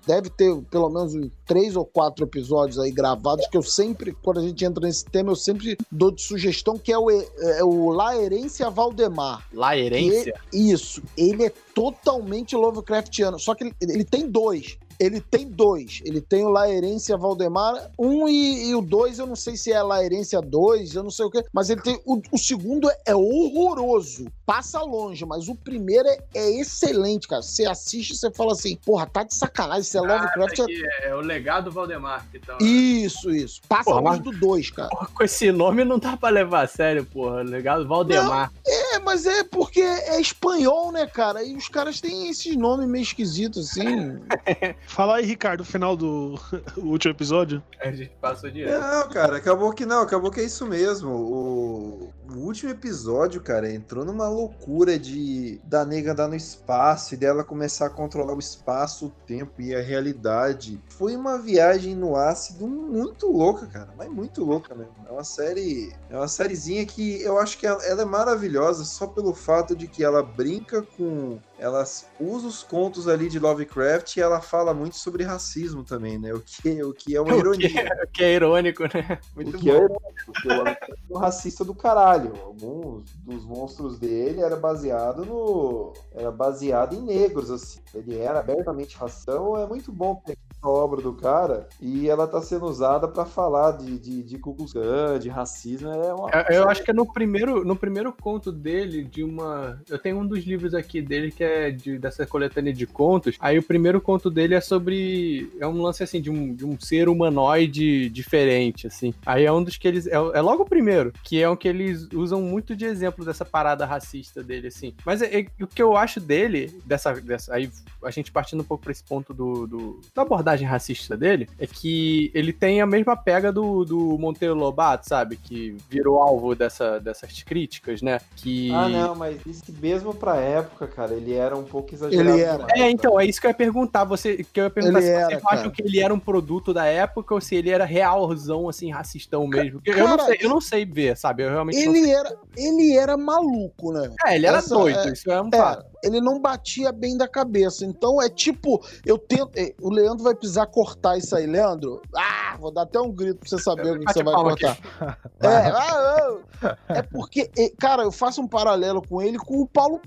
Deve ter pelo menos três ou quatro episódios aí gravados, que eu sempre, quando a gente entra nesse tema, eu sempre dou de sugestão, que é o, é o Laerência Valdemar.
Laerência?
Que- isso. Ele é totalmente Lovecraftiano. Só que ele, ele tem dois. Ele tem dois. Ele tem o Laerência Valdemar, um e, e o dois, eu não sei se é Laerência 2, eu não sei o quê. Mas ele tem. O, o segundo é, é horroroso. Passa longe, mas o primeiro é, é excelente, cara. Você assiste e você fala assim, porra, tá de sacanagem. Isso é Lovecraft.
Ah, é, é o legado Valdemar. Então,
Isso, isso. Passa
Porra,
longe do dois, cara.
Porra, com esse nome não dá pra levar a sério, porra. Legado Valdemar.
É, É, mas é porque é espanhol, né, cara? E os caras têm esses nomes meio esquisitos, assim.
Fala aí, Ricardo, o final do o último episódio.
A gente passou direto.
Não, cara, acabou que não, acabou que é isso mesmo. O, o último episódio, cara, entrou numa loucura de da nega andar no espaço e dela começar a controlar o espaço, o tempo e a realidade. Foi uma viagem no ácido muito louca, cara, mas muito louca mesmo. É uma série, é uma sériezinha que eu acho que ela, ela é maravilhosa só pelo fato de que ela brinca com ela usa os contos ali de Lovecraft e ela fala muito sobre racismo também, né? O que, o que é uma
O
ironia.
que, é- o que é irônico, né? Muito
O que é
bom.
irônico, porque o Lovecraft é um racista do caralho. Alguns dos monstros dele era baseado no. Era baseado em negros, assim. Ele era abertamente ração. É muito bom pegar a obra do cara e ela tá sendo usada pra falar de, de, de Ku Klux Klan, de racismo. É uma...
Eu, eu acho que é no primeiro, no primeiro conto dele, de uma. Eu tenho um dos livros aqui dele que é de, dessa coletânea de contos. Aí o primeiro conto dele é sobre. É um lance assim, de um, de um ser humanoide diferente, assim. Aí é um dos que eles. É, é logo o primeiro, que é um que eles usam muito de exemplo dessa parada racista dele, assim. Mas é- é- o que eu acho dele, dessa, dessa. Aí a gente partindo um pouco pra esse ponto do, do- da abordagem racista dele, é que ele tem a mesma pega do, do Monteiro Lobato, sabe? Que virou alvo dessa, dessas críticas, né? Que.
Ah, não, mas isso mesmo pra época, cara, ele era um pouco exagerado.
Ele era.
É, então, é isso que eu ia perguntar. Você, que eu ia perguntar
Ele
se
era,
vocês acham
cara.
que ele era um produto da época ou se ele era realzão, assim, racistão mesmo. Porque eu, não
cara,
sei, eu não sei ver, sabe? Eu realmente não
Ele
sei.
era, ele era maluco, né?
É, ele era
Essa
doido,
é-
isso é um
É,
fato.
Ele não batia bem da cabeça. Então é tipo, eu tento. é, O Leandro vai precisar cortar isso aí, Leandro. Ah, vou dar até um grito pra você saber o que você vai cortar. É, ah, ah, é porque, é, cara, eu faço um paralelo com ele com o Paulo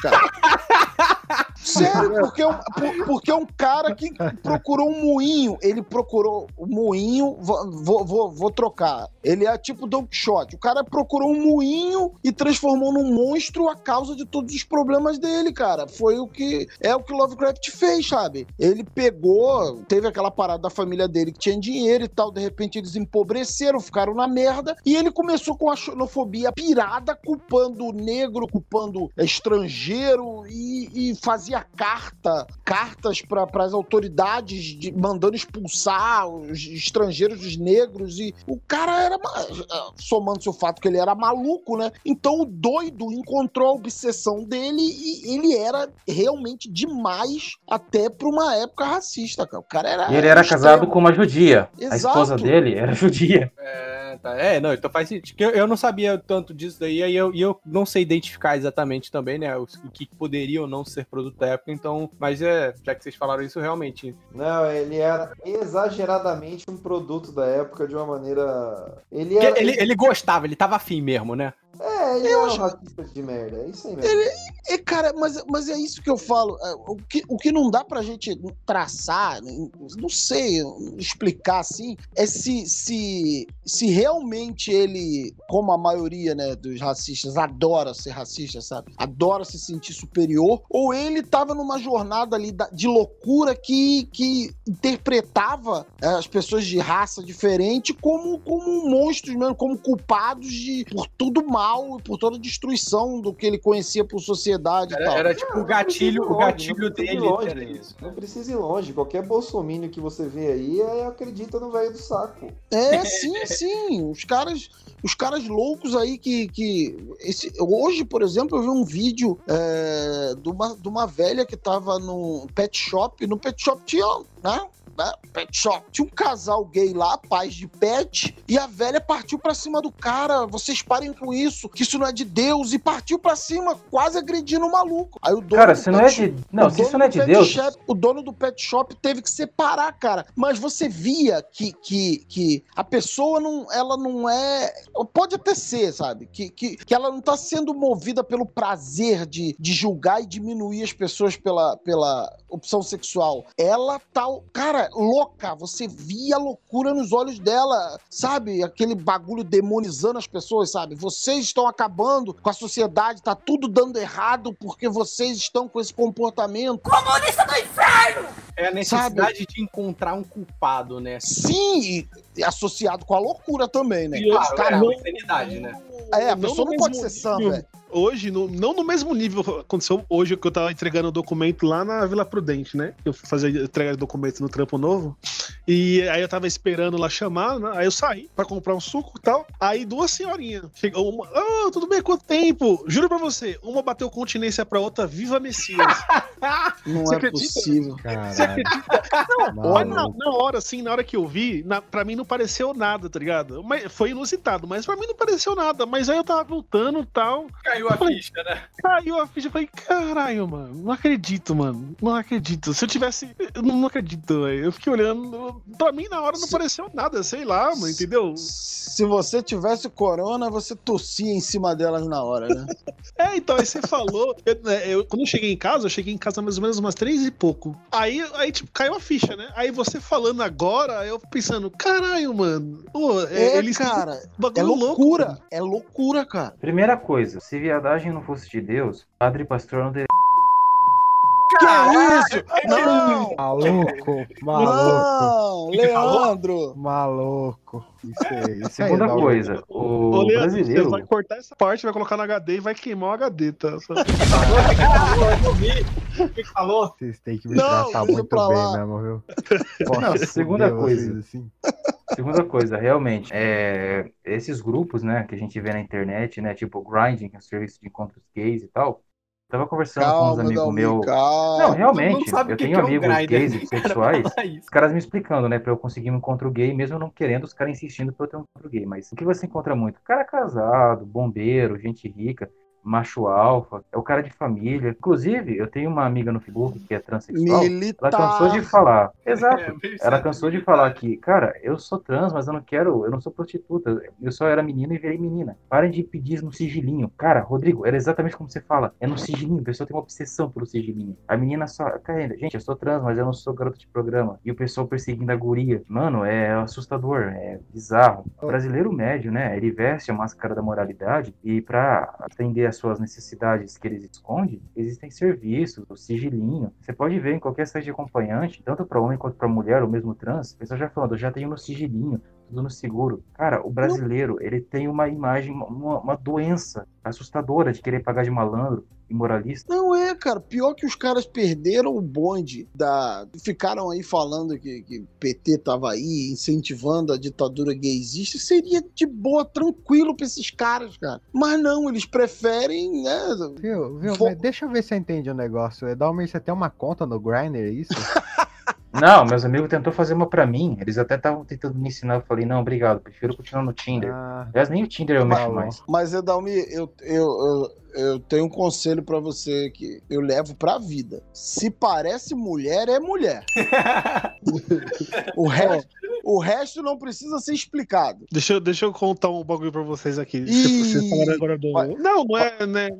cara. Sério, porque é, um, por- porque é um cara que procurou um moinho. Ele procurou o moinho. Vou, vou, vou, vou trocar. Ele é tipo Don Quixote. O cara procurou um moinho e transformou num monstro a causa de todos os problemas dele, cara. Foi o que. É o que Lovecraft fez, sabe? Ele pegou. Teve aquela parada da família dele que tinha dinheiro e tal. De repente eles empobreceram, ficaram na merda. E ele começou com a xenofobia pirada, culpando o negro, culpando estrangeiro e, e fazia carta, cartas para as autoridades de- mandando expulsar os estrangeiros, os negros. E o cara era, ma- somando-se o fato que ele era maluco, né? Então o doido encontrou a obsessão dele e ele era realmente demais até para uma época racista, cara. O cara era.
E ele era
extremo.
casado com uma judia. A
Exato.
esposa dele era judia.
É, tá. É, não, então faz sentido. Eu, eu não sabia tanto disso daí, e eu, e eu não sei identificar exatamente também, né, o, que poderia ou não ser produto da época, então, mas é, já que vocês falaram isso, realmente.
Não, ele era exageradamente um produto da época de uma maneira. Ele era.
Ele, ele gostava, ele tava afim mesmo, né?
É, ele
Eu
um
acho-
racista de merda. É isso aí mesmo.
Ele, é, cara, mas, mas é isso que eu falo. é, O que, o que não dá pra gente traçar, né, não sei explicar assim, é se, se, se realmente ele, como a maioria né, dos racistas, adora ser racista, sabe? Adora se sentir superior, ou ele tava numa jornada ali de loucura que, que interpretava é, as pessoas de raça diferente como, como monstros mesmo, como culpados de, por tudo mal e por toda a destruição do que ele conhecia por sociedade e
Era,
tal.
era tipo o gatilho, o
Longe,
gatilho
não precisa ir
dele.
longe,
Era isso.
Não precisa ir longe. Qualquer bolsomínio que você vê aí é, acredita no velho do saco.
É, sim, sim. Os caras, os caras loucos aí que. que esse, hoje, por exemplo, eu vi um vídeo é, de, uma, de uma velha que tava no pet shop. No pet shop tinha, né? Né, Pet shop. Tinha um casal gay lá, pais de pet, e a velha partiu pra cima do cara. Vocês parem com isso, que isso não é de Deus, e partiu pra cima, quase agredindo o maluco. Aí o dono
Cara,
do
se não é de. Não,
o
se
dono
isso não é
do
de
pet
Deus.
shop- o dono do pet shop teve que separar, cara. Mas você via que, que, que a pessoa não, ela não é. Pode até ser, sabe? Que, que, que ela não tá sendo movida pelo prazer de, de julgar e diminuir as pessoas pela, pela opção sexual. Ela tá, cara, louca. Você via loucura nos olhos dela, sabe? Aquele bagulho demonizando as pessoas, sabe? Vocês estão acabando com a sociedade, tá tudo dando errado porque vocês estão com esse comportamento.
Comunista do inferno!
É a necessidade de encontrar um culpado, né?
Sim, e- associado com a loucura também, né?
E
Os caras-
é uma insanidade, né?
É, a
Não
pessoa
no
não pode
mesmo
ser sã,
nível.
velho.
Hoje, no- não no mesmo nível aconteceu hoje que eu tava entregando o documento lá na Vila Prudente, né? Eu fui fazer entrega de documentos no trampo novo. E aí eu tava esperando lá chamar, né? Aí eu saí pra comprar um suco e tal. Aí duas senhorinhas. Chegou uma. Ah, tudo bem, quanto tempo? Juro pra você, uma bateu continência pra outra, viva Messias.
Não
Você
é
acredita?
possível.
Você acredita? Não, olha, na, na hora, assim, na hora que eu vi, na, pra mim não pareceu nada, tá ligado? Mas, foi inusitado, mas pra mim não pareceu nada. Mas aí eu tava voltando e tal.
Caiu a ficha, né?
Caiu a ficha, eu falei, caralho, mano, não acredito, mano. Não acredito. Se eu tivesse. Eu não, não acredito, velho. Eu fiquei olhando. Pra mim, na hora, não pareceu nada, sei lá, mano, entendeu?
Se você tivesse corona, você tossia em cima delas na hora, né?
É, então, aí você falou. eu- né, eu- quando eu cheguei em casa, eu cheguei em casa mais ou menos umas três e pouco. Aí, aí tipo, caiu a ficha, né? Aí você falando agora, eu pensando, caralho, mano. Pô,
É,
eles
cara,
bagulho
é
louco,
loucura.
mano.
é loucura, cara.
Primeira coisa, se viadagem não fosse de Deus, padre e pastor não teria.
Que isso? Não!
Maluco, maluco.
Não, Leandro!
Maluco. Isso aí, isso aí,
Segunda coisa, o
Leandro, você
brasileiro.
vai cortar essa parte, vai colocar no HD e vai queimar o HD, tá?
O que que falou?
Vocês têm que me
Não,
tratar muito bem
lá.
mesmo, viu?
Não,
Posso
segunda
fuder
coisa.
assim?
Segunda coisa, realmente, é, esses grupos, né, que a gente vê na internet, né, tipo o Grinding, que é um serviço de encontros gays e tal, tava conversando com uns
Calma,
amigos meus.
calma.
Não,
Não
realmente,
sabe o
eu tenho
é um
amigos
grinder,
gays e
cara fala isso.
os caras me explicando, né, pra eu conseguir um encontro gay, mesmo eu não querendo, os caras insistindo pra eu ter um encontro gay. Mas o que você encontra muito? Cara casado, bombeiro, gente rica, macho alfa, é o cara de família. Inclusive, eu tenho uma amiga no Facebook que é transexual,
Militar.
ela cansou de falar. Exato.
É,
Ela cansou de falar que, cara, eu sou trans, mas eu não quero, eu não sou prostituta. Eu só era menina e virei menina. Parem de pedir no sigilinho. Cara, Rodrigo, era exatamente como você fala. É no sigilinho. A pessoa tem uma obsessão pelo sigilinho. A menina só. Cara, gente, eu sou trans, mas eu não sou garota de programa. E o pessoal perseguindo a guria. Mano, é assustador, é bizarro. O brasileiro médio, né? Ele veste a máscara da moralidade e pra atender às suas necessidades que eles escondem, existem serviços, o sigilinho. Você pode ver em qualquer site de acompanhante, tanto para homem quanto para mulher, ou mesmo trans, o pessoal já falando, eu já tenho no sigilinho, tudo no seguro. Cara, o brasileiro, ele tem uma imagem, uma, uma doença assustadora de querer pagar de malandro e moralista.
Não é, cara. Pior que os caras perderam o bonde da. Ficaram aí falando que, que PT tava aí incentivando a ditadura gaysista. Seria de boa, tranquilo pra esses caras, cara. Mas não, eles preferem, né?
Viu, viu?
Fo-
deixa eu ver se eu entendi o negócio. Edalmir, você tem uma conta no Grindr, é isso?
Não, meus amigos tentou fazer uma pra mim, eles até estavam tentando me ensinar, eu falei, não, obrigado, prefiro continuar no Tinder.
Ah,
Aliás, nem o Tinder eu mexo mais.
Mas, Edalmi, eu, eu, eu, eu tenho um conselho pra você que eu levo pra vida. Se parece mulher, é mulher. o, resto, o resto não precisa ser explicado.
Deixa, eu- deixa eu contar um bagulho pra vocês aqui.
Ih,
Vocês falaram agora do. não, não é, né?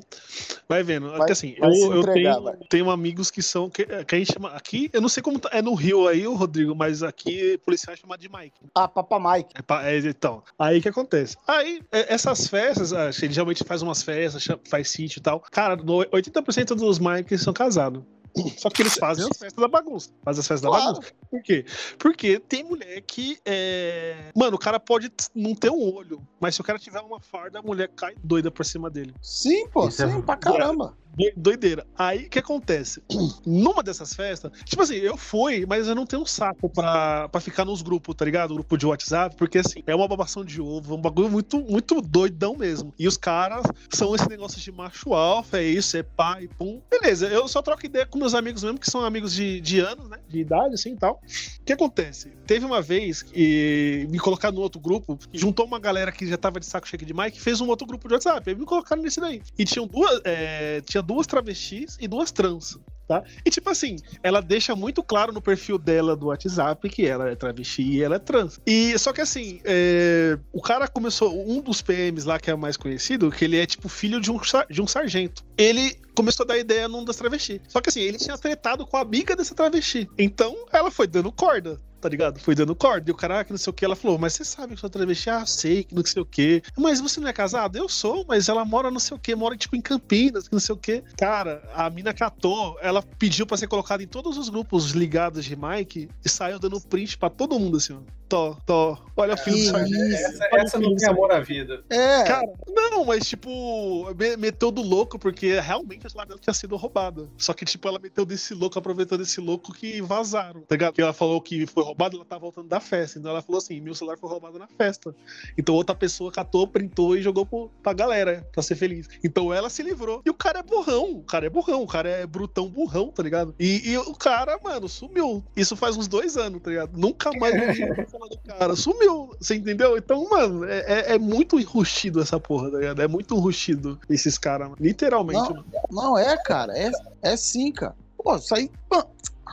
Vai vendo.
Vai-
Porque assim,
vai
eu, eu tenho, tenho amigos que são. Que, que a gente chama. Aqui, eu não sei como tá- é no Rio aí, o Rodrigo, mas aqui policial chama de Mike.
Ah, Papa Mike.
É é, então, aí que acontece? Aí, é, essas festas, a gente geralmente faz umas festas, faz sítio e tal. Cara, no- 80% dos Mikes são casados. Só que eles fazem as festas da bagunça. Fazem as festas da
Claro.
bagunça. Por quê? Porque tem mulher que é. Mano, o cara pode não ter um olho, mas se o cara tiver uma farda, a mulher cai doida por cima dele.
Sim, pô,
Isso é-
sim, pra caramba.
Doi- Doideira. Aí o que acontece? Numa dessas festas, tipo assim, eu fui, mas eu não tenho um saco pra, pra ficar nos grupos, tá ligado? Grupo de WhatsApp, porque assim, é uma babação de ovo, é um bagulho muito, muito doidão mesmo. E os caras são esse negócio de macho alfa, é isso, é pai, pum. Beleza, eu só troco ideia com meus amigos mesmo, que são amigos de, de anos, né? De idade, assim e tal. O que acontece? Teve uma vez que me colocaram no outro grupo, juntou uma galera que já tava de saco cheio de Mike, fez um outro grupo de WhatsApp. Aí me colocaram nesse daí. E tinham duas, é, tinha duas travestis e duas trans. Tá? E tipo assim, ela deixa muito claro no perfil dela do WhatsApp que ela é travesti e ela é trans. E só que assim, é, o cara começou, um dos PMs lá que é mais conhecido, que ele é tipo filho de um, de um sargento. Ele começou a dar ideia num das travestis. Só que assim, ele tinha tretado com a amiga dessa travesti. Então ela foi dando corda. Tá ligado? Foi dando corda. E o cara, ah, que não sei o que, ela falou, mas você sabe que sou travesti? Ah, sei, que não sei o que. Mas você não é casado? Eu sou, mas ela mora não sei o que, mora tipo em Campinas, que não sei o que. Cara, a mina catou, ela pediu pra ser colocada em todos os grupos ligados de Mike e saiu dando print pra todo mundo, assim, ó. Tó, tó. Olha o filho do sargento.
Essa, essa não tem amor à vida.
É.
Cara, não, mas tipo, me- meteu do louco, porque realmente a celular dela tinha sido roubada. Só que, tipo, ela meteu desse louco, aproveitou desse louco que vazaram, tá ligado? Porque ela falou que foi roubado, ela tá voltando da festa. Então ela falou assim: meu celular foi roubado na festa. Então outra pessoa catou, printou e jogou pro, pra galera, pra ser feliz. Então ela se livrou. E o cara é burrão, o cara é burrão, o cara é brutão burrão, tá ligado? E, e o cara, mano, sumiu. Isso faz uns dois anos, tá ligado? Nunca mais do cara. Sumiu, você entendeu? Então, mano, é, é, é muito enrustido essa porra, tá ligado? É muito enrustido esses caras, literalmente.
Não,
mano.
não é, cara. É, é sim, cara. Pô, isso aí. pô,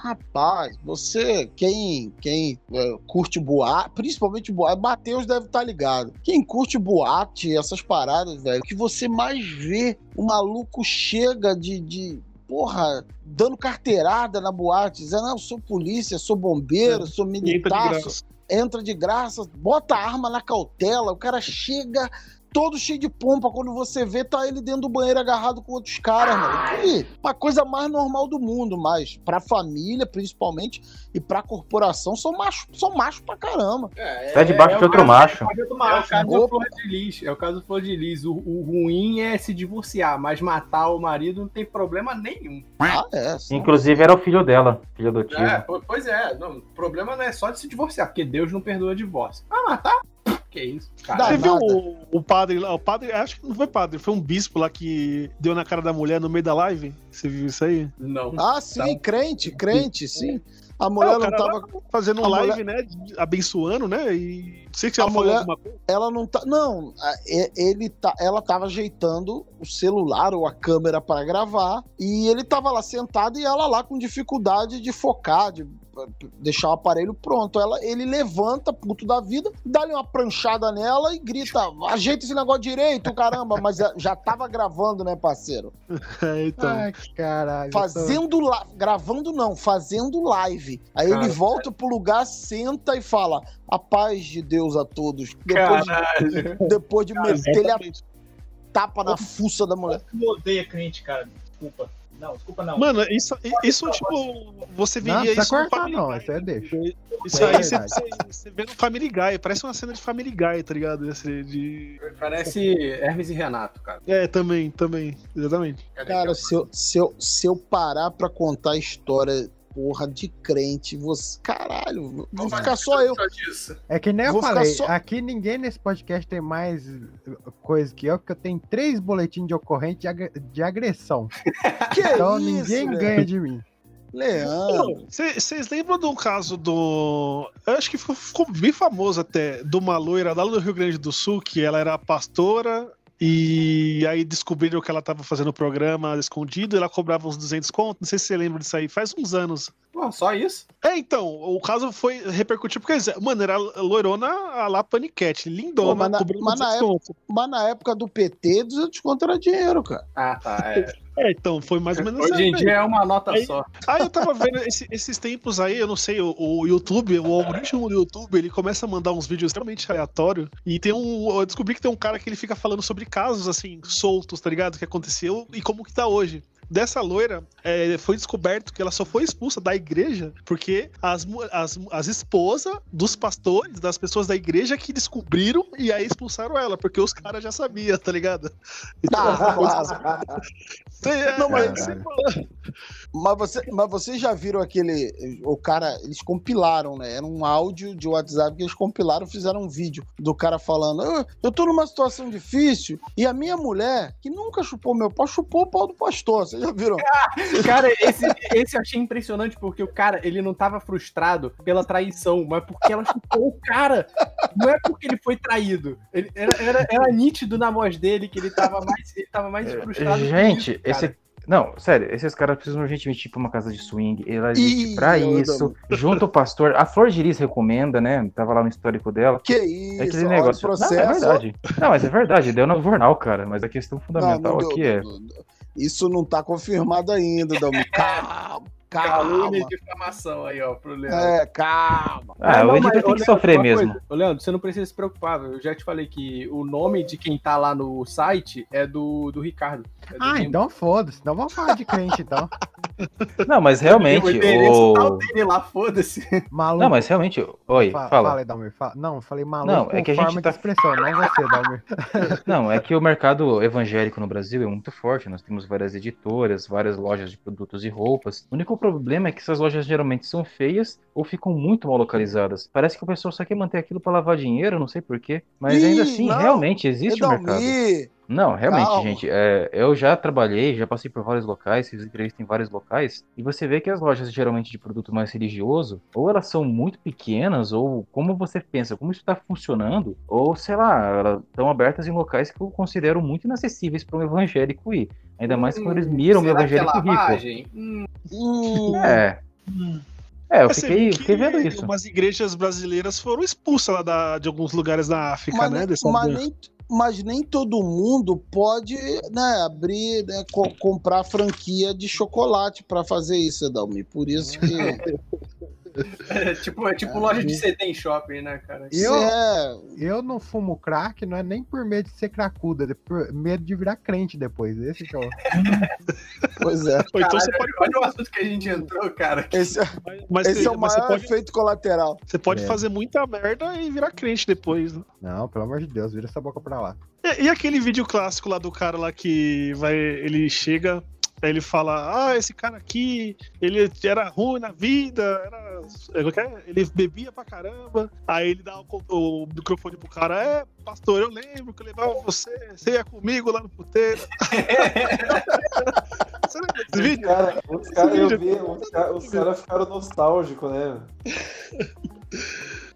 Rapaz, você, quem, quem é, curte boate, principalmente boate, Matheus deve estar ligado. Quem curte boate, essas paradas, velho, o que você mais vê, o maluco chega de, de porra, dando carteirada na boate, dizendo, não, eu sou polícia, sou bombeiro, sou
Entra de
militar, sou- entra de graça, bota a arma na cautela, o cara chega todo cheio de pompa, quando você vê, tá ele dentro do banheiro agarrado com outros caras, mano. E uma coisa mais normal do mundo, mas pra família, principalmente, e pra corporação, são macho, são macho pra caramba.
Tá debaixo de outro macho.
É o caso do Flor de Lis. É o caso do Flor de Lis. O, o ruim é se divorciar, mas matar o marido não tem problema nenhum.
Ah, é.
Inclusive era o filho dela, filho adotivo.
É, po- pois é. Não, o problema não é só de se divorciar, porque Deus não perdoa divórcio. Ah, matar? Que isso, cara.
Você viu o, o padre lá? O padre, acho que não foi padre, foi um bispo lá que deu na cara da mulher no meio da live. Você viu isso aí?
Não.
Ah, sim, crente, crente, sim. A mulher
É,
não tava.
fazendo
a
live,
mulher-
né? Abençoando, né? E não sei se
A
ela falou
mulher,
alguma coisa.
ela não tá. Não, a- ele tá, ela tava ajeitando o celular ou a câmera para gravar e ele tava lá sentado e ela lá com dificuldade de focar, de deixar o aparelho pronto. Ela, ele levanta, puto da vida, dá-lhe uma pranchada nela e grita: ajeita esse negócio direito, caramba. Mas já- já tava gravando, né, parceiro?
É, então.
Ai, caralho. tô-
Fazendo la... gravando não, fazendo live. Aí
Cara,
ele volta pro lugar, senta e fala: A paz de Deus a todos. Depois, de,
Caralho.
depois de meter a
Exatamente.
tapa na fuça da mulher.
Eu odeio crente, cara. Desculpa. Não, desculpa não.
Mano, isso, isso tipo, você
Não,
veria
não
isso no
precisa cortar,
Family
não.
Guy.
Isso aí deixa.
Isso
É
aí você, você, você vê no Family Guy, parece uma cena de Family Guy, tá ligado? Esse de...
Parece Hermes e Renato, cara.
É, também, também, exatamente.
Cara, se eu, se, eu, se eu parar pra contar a história, porra, de crente, você. Caralho, vou ficar só eu.
É que nem eu
Vou ficar
falei,
só-
aqui ninguém nesse podcast tem mais uh, coisa que eu, porque eu tenho três boletins de ocorrente de, agre- de agressão.
Que
então
isso,
ninguém
velho?
ganha de mim.
Leandro.
Vocês lembram de um caso do. Eu acho que ficou, ficou bem famoso até, de uma loira lá no Rio Grande do Sul, que ela era pastora. E aí descobriram que ela tava fazendo o programa escondido, ela cobrava uns 200 contos, não sei se você lembra disso aí, faz uns anos.
Pô, só isso?
É, então, o caso foi repercutir porque, mano, era loirona a lá paniquete, lindona,
Pô, mas, na,
cobrando
mas, na
200
época,
contos.
mas na época do PT, 200 conto era dinheiro, cara.
Ah, tá. É.
É, então, foi mais ou menos
Hoje em dia é uma nota
Aí-
só.
Aí eu tava vendo esse- esses tempos aí, eu não sei, o, o YouTube, o algoritmo do YouTube, ele começa a mandar uns vídeos extremamente aleatórios. E tem um. Eu descobri que tem um cara que ele fica falando sobre casos assim, soltos, tá ligado? Que aconteceu e como que tá hoje. Dessa loira, é, foi descoberto que ela só foi expulsa da igreja porque as, as, as esposas dos pastores, das pessoas da igreja que descobriram e aí expulsaram ela, porque os caras já sabiam, tá ligado? Então, é,
Não, mas,
é,
mas, você, mas vocês já viram aquele. O cara, eles compilaram, né? Era um áudio de WhatsApp que eles compilaram, fizeram um vídeo do cara falando: "Ah, Eu tô numa situação difícil e a minha mulher, que nunca chupou meu pau, chupou o pau do pastor. Vocês já viram?
Cara, esse, esse eu achei impressionante porque o cara, ele não tava frustrado pela traição, mas porque ela chupou o cara. Não é porque ele foi traído. Ele, era, era, era nítido na voz dele que ele tava mais, ele tava mais frustrado. que
Gente,
isso,
esse. Não, sério, esses caras precisam urgentemente ir pra uma casa de swing. Ela existe
Ih,
pra isso.
não.
Junto o pastor. A Flor de Lis recomenda, né? Tava lá no histórico dela.
Que
É
isso,
aquele
olha o
negócio. Não, é
processo.
verdade. Não, mas é verdade. Deu no jornal, cara. Mas a questão fundamental
deu,
aqui é.
não, não, não. Isso não tá confirmado ainda, Dalmi. Calma.
Calúnia
calma.
e difamação aí, ó, pro Leandro.
É, calma.
Ah,
não,
o editor
mas,
tem que
Leandro,
sofrer mesmo.
Ô, Leandro, você não precisa se preocupar. Eu já te falei que o nome de quem tá lá no site é do, do Ricardo. É do
Ah, então foda-se. Então vamos falar de crente, então.
Não, mas realmente.
O endereço tá
O...
o dele lá, foda-se.
Maluco.
Não, mas realmente. Oi,
Fa-
fala.
Fala Dalmir. Fala. Não, eu falei maluco
Não, é que a gente
forma
tá-
de expressão, não você, Dalmir.
Não, é que o mercado evangélico no Brasil é muito forte. Nós temos várias editoras, várias lojas de produtos e roupas. O único problema é que essas lojas geralmente são feias ou ficam muito mal localizadas. Parece que o pessoal só quer manter aquilo para lavar dinheiro, não sei porquê. Mas
Ih,
ainda assim,
não.
realmente existe o mercado. Não, realmente,
Calma.
gente, é, eu já trabalhei, já passei por vários locais, fiz entrevista em vários locais, e você vê que as lojas geralmente de produto mais religioso, ou elas são muito pequenas, ou como você pensa, como isso está funcionando, ou sei lá, elas estão abertas em locais que eu considero muito inacessíveis para um evangélico ir. Ainda mais quando eles miram o
Será que é
evangélico rico.
lavagem? Hum,
hum,
É. É, eu
Mas
fiquei,
viu
fiquei
que
vendo isso.
Umas igrejas brasileiras foram expulsas lá da- de alguns lugares da África,
mas,
né?
mas nem, mas nem todo mundo pode né, abrir, né, co- comprar franquia de chocolate para fazer isso, Edalmir. Por isso que.
é tipo, é tipo loja de CD em shopping, né, cara?
Eu,
É,
eu não fumo crack, não é nem por medo de ser cracuda, é por medo de virar crente depois. Esse que é o...
pois é.
Ou então você
Caralho,
pode,
olha o assunto que a gente entrou, cara.
Esse,
mas,
esse é o maior
pode,
efeito colateral.
você pode
É.
fazer muita merda e virar crente depois. né?
Não, pelo amor de Deus, vira essa boca pra lá.
E, e aquele vídeo clássico lá do cara lá que vai, ele chega, aí ele fala, ah, esse cara aqui, ele era ruim na vida, era, é, é é? ele bebia pra caramba, aí ele dá o, o microfone pro cara, é, pastor, eu lembro que eu levava você, você ia comigo lá no puteiro. você lembra desse vídeo?
Cara, os caras eu vi, os caras os caras ficaram nostálgicos, né?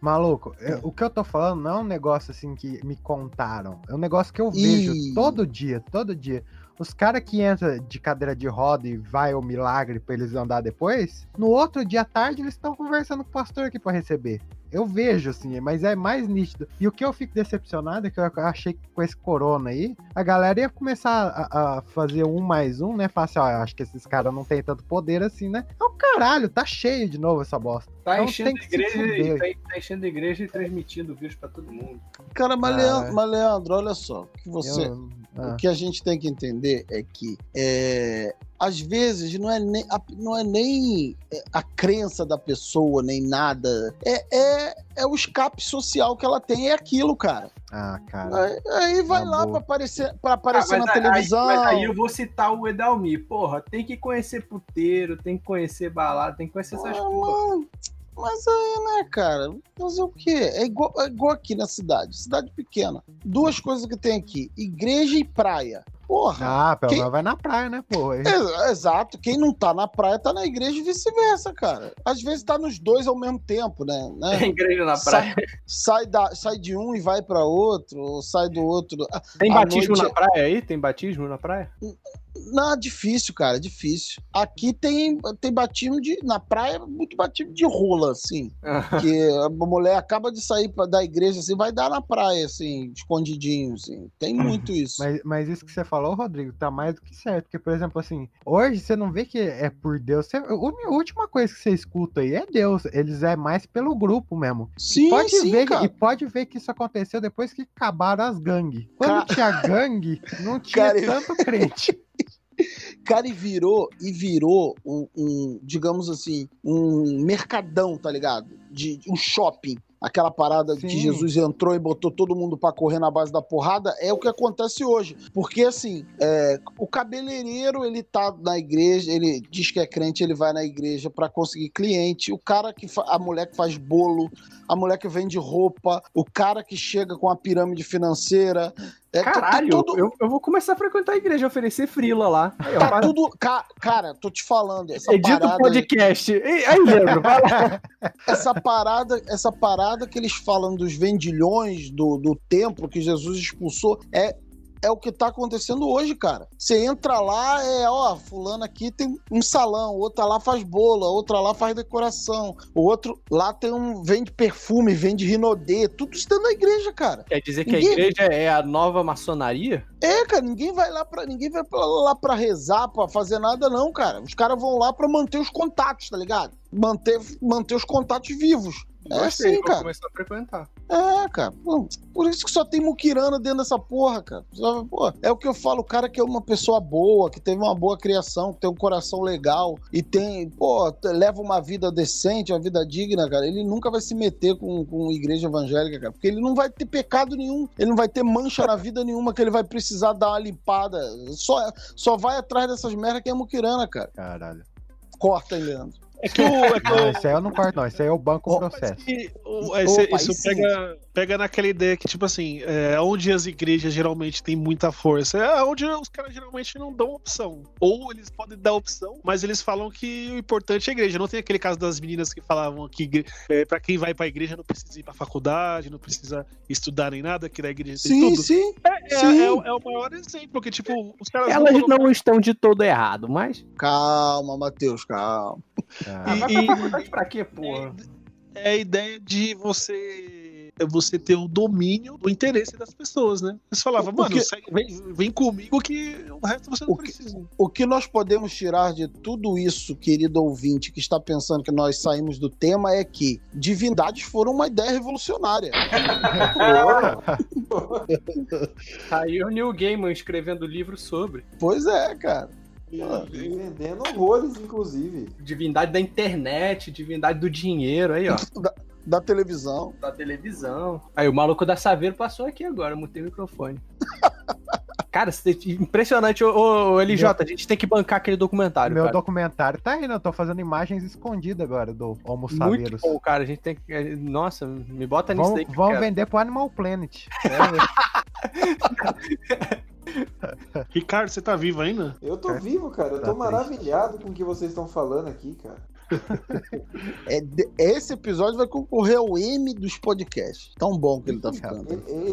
Maluco, eu- o que eu tô falando não é um negócio assim que me contaram. É um negócio que eu vejo
Ih.
todo dia, todo dia. Os caras que entram de cadeira de roda e vai ao milagre pra eles andar depois, no outro dia à tarde eles estão conversando com o pastor aqui pra receber. Eu vejo, assim, mas é mais nítido. E o que eu fico decepcionado é que eu achei que com esse corona aí, a galera ia começar a, a fazer um mais um, né? Falar assim, ó, eu acho que esses caras não têm tanto poder assim, né? É o caralho, tá cheio de novo essa bosta.
Tá
Então
enchendo
tem
a igreja e tá, tá enchendo a igreja e transmitindo o vírus pra todo mundo.
Cara, mas,
Ah,
Leandro, mas, Leandro, olha só. o Que você,
Eu- ah.
O que a gente tem que entender é que é, às vezes não é nem, a, não é nem é, a crença da pessoa, nem nada. É, é, é o escape social que ela tem, é aquilo, cara.
Ah, cara.
Aí, aí vai
Tá
lá
boa.
pra aparecer, pra aparecer
Ah,
na
aí-
televisão.
mas aí eu vou citar o Edalmi. Porra, tem que conhecer puteiro, tem que conhecer balada, tem que conhecer essas
Ah,
porra.
Mas aí, né, cara? Fazer o quê? É igual, é igual aqui na cidade, cidade pequena. Duas coisas que tem aqui: igreja e praia. Porra.
Ah, pelo
Quem-
menos vai na praia, né, pô?
É, exato. Quem não tá na praia tá na igreja e vice-versa, cara. Às vezes tá nos dois ao mesmo tempo, né? né?
Tem igreja na
Sai,
praia.
sai, da, sai de um e vai pra outro, ou sai do outro.
Tem batismo
noite-
na praia aí? Tem batismo na praia?
Não, difícil, cara, difícil. Aqui tem, tem batismo de. Na praia, muito batismo de rola, assim. que a mulher acaba de sair pra, da igreja, assim, vai dar na praia, assim, escondidinho, assim. Tem muito isso.
Mas, mas isso que você falou, Rodrigo, tá mais do que certo. Porque, por exemplo, assim, hoje você não vê que é por Deus. Você- a última coisa que você escuta aí é Deus. Eles é mais pelo grupo mesmo.
Sim,
e pode
sim,
ver,
cara.
E pode ver que isso aconteceu depois que acabaram as gangues. Quando tinha gangue, não tinha
Cara,
tanto crente.
Cara, e virou, e virou um, um, digamos assim, um mercadão, tá ligado? De um shopping. Aquela parada que
Sim.
Jesus entrou e botou todo mundo pra correr na base da porrada, é o que acontece hoje. Porque, assim, é, o cabeleireiro, ele tá na igreja, ele diz que é crente, ele vai na igreja pra conseguir cliente. O cara que, a mulher que faz bolo, a mulher que vende roupa, o cara que chega com a pirâmide financeira. É, tá- tá
Caralho,
tudo-
eu, eu vou começar a frequentar a igreja, oferecer frila lá. Aí,
Tá tudo. ca- cara, tô te falando. Essa
Edita o
parada,
podcast. Ei, Aí, Leandro, vai lá.
essa parada, essa parada que eles falam dos vendilhões do, do templo que Jesus expulsou é é o que tá acontecendo hoje, cara. Você entra lá, é, ó, fulano aqui tem um salão, outra lá faz bola, outra lá faz decoração, o outro lá tem um vende perfume, vende rinodê, tudo isso dentro da igreja, cara.
Quer dizer que
Ninguém-
a igreja é a nova maçonaria?
É, cara, ninguém vai lá para ninguém vai pra lá para rezar, pra fazer nada não, cara. Os caras vão lá pra manter os contatos, tá ligado? Manter manter os contatos vivos. É
Gostei,
assim,
vou
cara.
começar a frequentar.
É, cara. Pô, por isso que só tem muquirana dentro dessa porra, cara. Pô, é o que eu falo, o cara que é uma pessoa boa, que teve uma boa criação, que tem um coração legal e tem, pô, leva uma vida decente, uma vida digna, cara. Ele nunca vai se meter com, com igreja evangélica, cara. Porque ele não vai ter pecado nenhum, ele não vai ter mancha na vida nenhuma que ele vai precisar dar uma limpada. Só, só vai atrás dessas merdas que é muquirana, cara.
Caralho.
Corta aí, Leandro.
É que o. É que
Não,
o...
esse aí eu não corto, não. Esse aí é o banco processo.
E o- esse-
Opa,
isso pega, pega naquela ideia que, tipo assim, é, onde as igrejas geralmente têm muita força, é onde os caras geralmente não dão opção. Ou eles podem dar opção, mas eles falam que o importante é a igreja. Não tem aquele caso das meninas que falavam que é, pra quem vai pra igreja não precisa ir pra faculdade, não precisa estudar nem nada, que na igreja tem
Sim,
tudo.
sim.
É, é-
sim.
é o- é o maior exemplo, que, tipo, os caras
Elas
vão
não estão de todo errado, mas.
Calma, Matheus, calma.
Ah, vai
E-
pra faculdade pra quê, porra?
é a ideia de você você ter o domínio do interesse das pessoas, né? Você falava, mano,
Porque-
segue- vem, vem comigo que o resto você não
O que-
precisa.
O que nós podemos tirar de tudo isso, querido ouvinte, que está pensando que nós saímos do tema, é que divindades foram uma ideia revolucionária.
Aí o Neil Gaiman escrevendo livro sobre
Pois é, cara.
Vendendo horrores, inclusive.
divindade da internet, divindade do dinheiro, aí, ó.
Da, televisão.
Da televisão. Aí o maluco da Saveiro passou aqui agora, mutei o microfone. Cara, impressionante, ô, ô, LJ, a gente tem que bancar aquele documentário,
Meu
cara.
documentário tá aí, né? Eu tô fazendo imagens escondidas agora do Homo
Muito
Saverus.
bom, cara. A gente tem que. Nossa, me bota nisso
Vão,
daí. que eu
vão
quero.
vender pro Animal Planet.
Ricardo, você tá vivo ainda?
Eu tô vivo, cara. Eu
Tá
tô
triste.
maravilhado com o que vocês estão falando aqui, cara.
É, esse episódio vai concorrer ao M dos podcasts. Tão bom que ele tá ficando.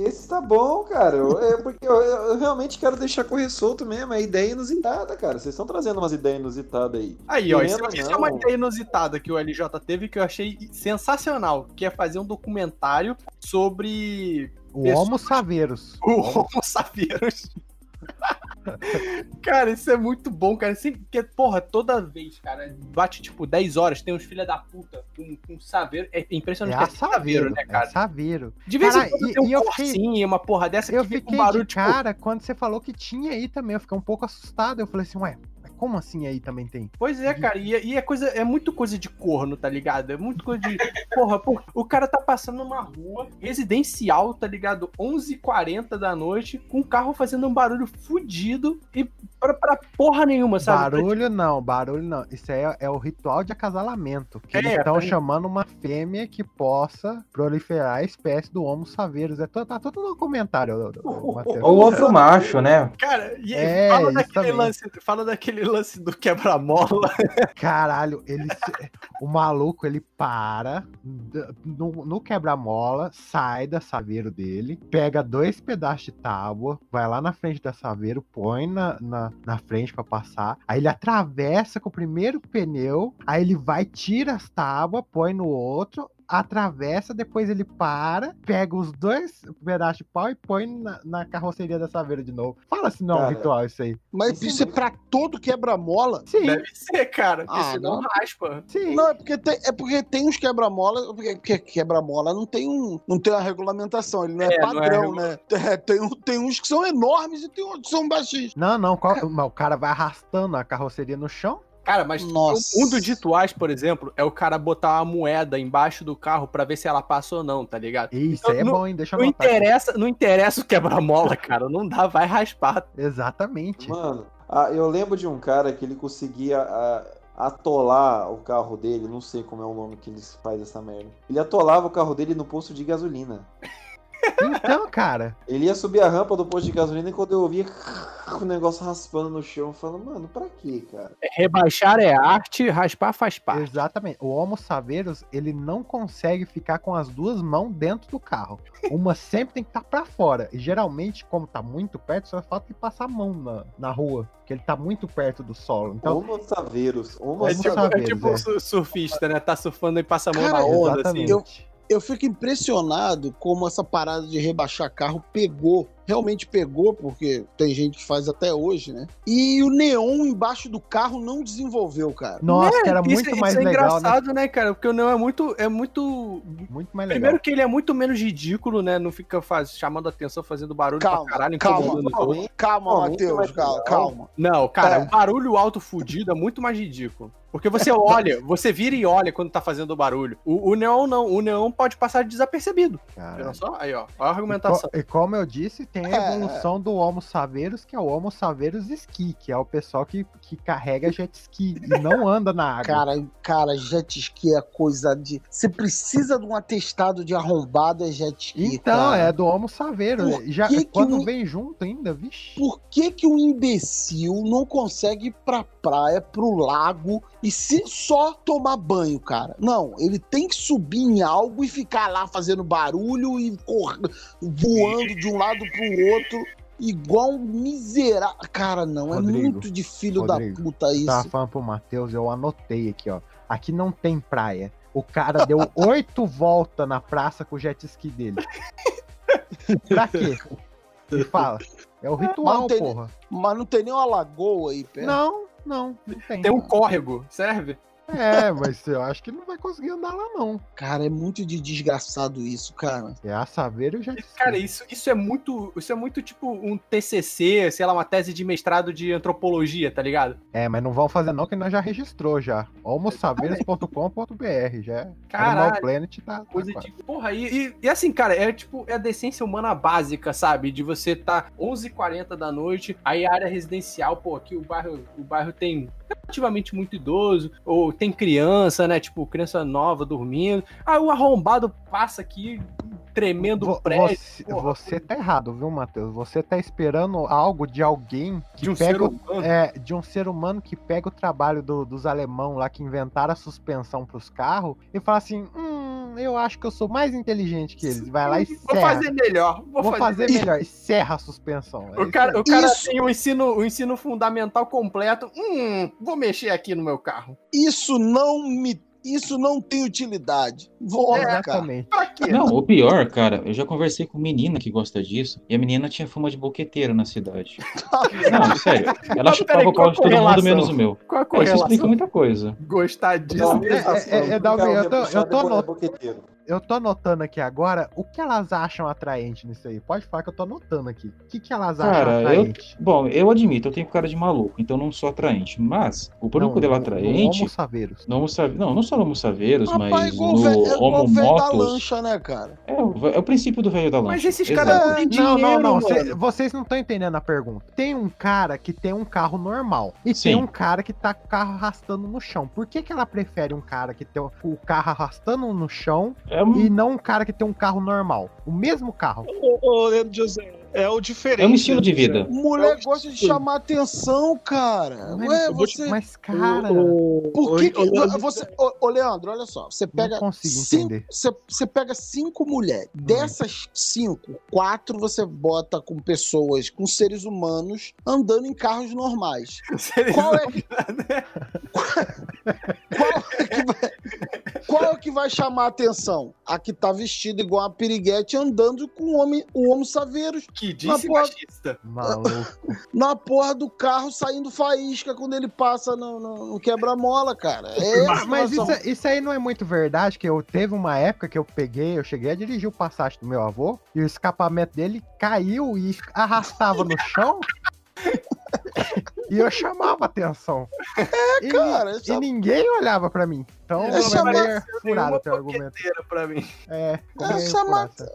Esse tá bom, cara. Eu, é porque eu, eu- realmente quero deixar correr solto mesmo. É ideia inusitada, cara. Vocês estão trazendo umas ideias inusitadas aí.
Aí, ó, isso, é uma ideia inusitada que o LJ teve que eu achei sensacional, que é fazer um documentário sobre
O
Pessoas-
Homo Saverus.
o Homo sapiens. cara, isso é muito bom, cara. Porque, porra, toda vez, cara, bate tipo 10 horas, tem uns filha da puta com, com saveiro. É
É
impressionante que é saveiro, né,
É
cara?
Saveiro.
De vez
Cara,
em quando
e-
tem um
eu fiquei-
uma porra dessa
Eu
que fica
fiquei
um barulho,
de
tipo,
cara quando você falou que tinha aí também. Eu fiquei um pouco assustado. Eu falei assim, ué, como assim aí também tem?
Pois é, cara, e, é- e é coisa, é muito coisa de corno, tá ligado? É muito coisa de. Porra, porra, o cara tá passando numa rua residencial, tá ligado? 11h40 da noite, com o carro fazendo um barulho fudido e pra, pra porra nenhuma, sabe?
Barulho não, barulho não. Isso aí é, é o ritual de acasalamento. Que
É,
eles estão
tá-
chamando uma fêmea que possa proliferar a espécie do Homo saverus. É, tá tudo no comentário, Matheus.
Ou outro macho, né?
Cara, e
É,
fala, daquele lance, fala daquele lance do quebra-mola.
Caralho, ele o maluco ele para no, no quebra-mola, sai da saveiro dele, pega dois pedaços de tábua, vai lá na frente da saveiro, põe na, na, na frente pra passar, aí ele atravessa com o primeiro pneu, aí ele vai, tira as tábuas, põe no outro, atravessa, depois ele para, pega os dois pedaços de pau e põe na, na carroceria da saveiro de novo. Fala se não é um ritual isso aí.
Mas isso é pra todo quebra-mola?
Sim,
Deve ser, cara, porque
Ah,
senão
não.
raspa.
sim.
Não, é porque tem, é porque tem uns quebra-mola, porque, quebra-mola não tem um, não tem uma regulamentação, ele não é,
É, não é
padrão, né? É, tem, tem uns que são enormes e tem outros que são baixinhos.
Não, não, qual- mas o cara vai arrastando a carroceria no chão.
Cara, mas
Nossa.
um dos rituais, por exemplo, é o cara botar uma moeda embaixo do carro pra ver se ela passa ou não, tá ligado?
Isso aí é
não-
bom, hein? Deixa eu
Não
aqui.
interessa, não interessa o quebra-mola, cara. Não dá, vai raspar.
Exatamente.
Mano, ah, eu lembro de um cara que ele conseguia ah, atolar o carro dele, não sei como é o nome que eles faz essa merda. Ele atolava o carro dele no posto de gasolina.
Então, cara,
Ele ia subir a rampa do posto de gasolina e quando eu ouvia. o negócio raspando no chão, falando, mano, pra quê, cara?
Rebaixar é arte, raspar faz parte.
Exatamente. O Homo Saveiros, ele não consegue ficar com as duas mãos dentro do carro. Uma sempre tem que estar pra fora. E geralmente, como tá muito perto, só falta que passar a mão na, na rua. Porque ele tá muito perto do solo. Então,
Homo Saveiros. Homo
É tipo, é
Saveiros,
tipo
é.
um su- surfista, né? Tá surfando e passa a mão
Cara,
na onda,
exatamente.
assim.
Eu, eu fico impressionado como essa parada de rebaixar carro pegou. Realmente pegou, porque tem gente que faz até hoje, né? E o neon embaixo do carro não desenvolveu, cara.
nossa, que era
Isso-
muito
isso
mais
é
legal, né?
engraçado, né? cara? Porque o Neo é muito, é muito.
Muito mais legal.
Primeiro que ele é muito menos ridículo, né? Não fica faz... chamando atenção, fazendo barulho
Calma,
pra caralho,
calma. Calma,
Não, muito
Matheus, calma, calma.
Não, cara,
É.
o barulho alto fudido é muito mais ridículo. Porque você olha, você vira e olha quando tá fazendo barulho. O, o neon não, o neon pode passar desapercebido.
Cara.
Só? Aí, ó. Olha a
E,
argumentação.
co- e como eu disse, tem a
É.
evolução do Homo Saveiros, que é o Homo Saveiros Ski, que é o pessoal que, que carrega jet ski e não anda na água.
Cara, cara, jet ski é coisa de. Você precisa de um atestado de arrombado é jet ski.
então,
cara.
é do Homo Saveiros.
Por
Já,
que que
quando
um-
vem junto ainda, vixe.
Por que que um imbecil não consegue ir pra praia, pro lago e se só tomar banho, cara? Não, ele tem que subir em algo e ficar lá fazendo barulho e cor... voando de um lado pro outro. Igual um miserável. Cara, não,
Rodrigo,
é muito de filho
Rodrigo,
da puta isso.
Tava falando pro Matheus, eu anotei aqui, ó. Aqui não tem praia. O cara deu oito voltas na praça com o jet ski dele. pra quê? Me fala. É o
Mas
ritual,
tem-
porra.
Mas não tem nem uma lagoa aí perto.
Não, não, não tem.
Tem um córrego, serve?
É, mas eu acho que não vai conseguir andar lá, não.
Cara, é muito de desgraçado isso, cara.
É a saber eu já disse.
Cara, isso, isso é muito. Isso é muito tipo um TCC, sei lá, uma tese de mestrado de antropologia, tá ligado?
É, mas não vão fazer não, que nós já registrou já. homosaveiros.com.br já. é.
Caralho.
Planet tá...
Coisa
tá
de. Porra, e, e, e assim, cara, é tipo, é a decência humana básica, sabe? De você tá 11h40 da noite, aí a área residencial, pô, aqui o bairro, o bairro tem relativamente muito idoso, ou tem criança, né? Tipo, criança nova dormindo. Aí o arrombado passa aqui, tremendo
Vo-
prédio.
Você,
porra.
você tá errado, viu, Matheus? Você tá esperando algo de alguém que
De um
pega
ser humano.
é, de um ser humano que pega o trabalho do- dos alemão lá que inventaram a suspensão pros carros e fala assim: hum, eu acho que eu sou mais inteligente que eles. Vai lá e
Vou
serra.
fazer melhor. Vou,
Vou
fazer,
fazer melhor. E serra a suspensão. É
O
isso
cara, o cara
Isso-
tem o ensino, o ensino fundamental completo. Hum, vou mexer aqui no meu carro.
Isso não me. Isso não tem utilidade. Vou
É,
cara.
Exatamente.
Pra quê?
Não, o pior, cara, eu já conversei com menina que gosta disso, e a menina tinha fama de boqueteira na cidade. Não, sério. Ela chupava o pau de todo mundo menos o meu.
Qual a
Isso explica muita coisa.
Gostar disso.
Não,
É, é, é, Dalvin, eu tô- eu tô no-
boqueteiro.
Eu tô anotando aqui agora o que elas acham atraente nisso aí. Pode falar que eu tô anotando aqui. O que, que elas acham
Cara, eu,
atraente?
bom, eu admito, eu tenho cara de maluco, então não sou atraente. Mas o
Não,
dela atraente,
Homo Saveiros.
no Homo Sav- não, não só no Homo Saveiros,
Rapaz,
mas
igual o
no
velho é igual
Homo
o velho da
Motos.
lancha, né, cara?
É, o- é o princípio do velho da lancha.
Mas esses caras não têm
Não,
dinheiro,
não, não. cê- vocês não estão entendendo a pergunta. Tem um cara que tem um carro normal e
Sim.
tem um cara que tá com o carro arrastando no chão. Por que, que ela prefere um cara que tem o o carro arrastando no chão
É, um-
e não um cara que tem um carro normal? O mesmo carro.
Ô, ô, Leandro José, é o diferente.
é um estilo de
né,
vida.
O moleque
Eu-
gosta de chamar atenção, cara.
Mas-
Ué, você.
Mas, cara.
O- o-
Por que, que
o
você, ô, Leandro, olha só, você pega
consigo
cinco,
entender.
você, você pega cinco mulheres, dessas cinco, quatro você bota com pessoas, com seres humanos andando em carros normais. Qual é que, qual é que vai, qual é que vai chamar a atenção? A que tá vestida igual uma piriguete andando com o homem, o Homo Saveiros
Que
Na
disse
porra-
machista.
Maluco.
na porra do carro saindo faísca quando ele passa no, no- no quebra-mola, cara. É
Mas
situação.
isso, isso aí não é muito verdade, que eu teve uma época que eu peguei, eu cheguei a dirigir o Passat do meu avô, e o escapamento dele caiu e arrastava no chão. e eu chamava atenção. É, e,
cara,
e ninguém olhava pra mim. Então
É
foi
chamar-
meio furado teu argumento.
pra mim.
É,
É
furado.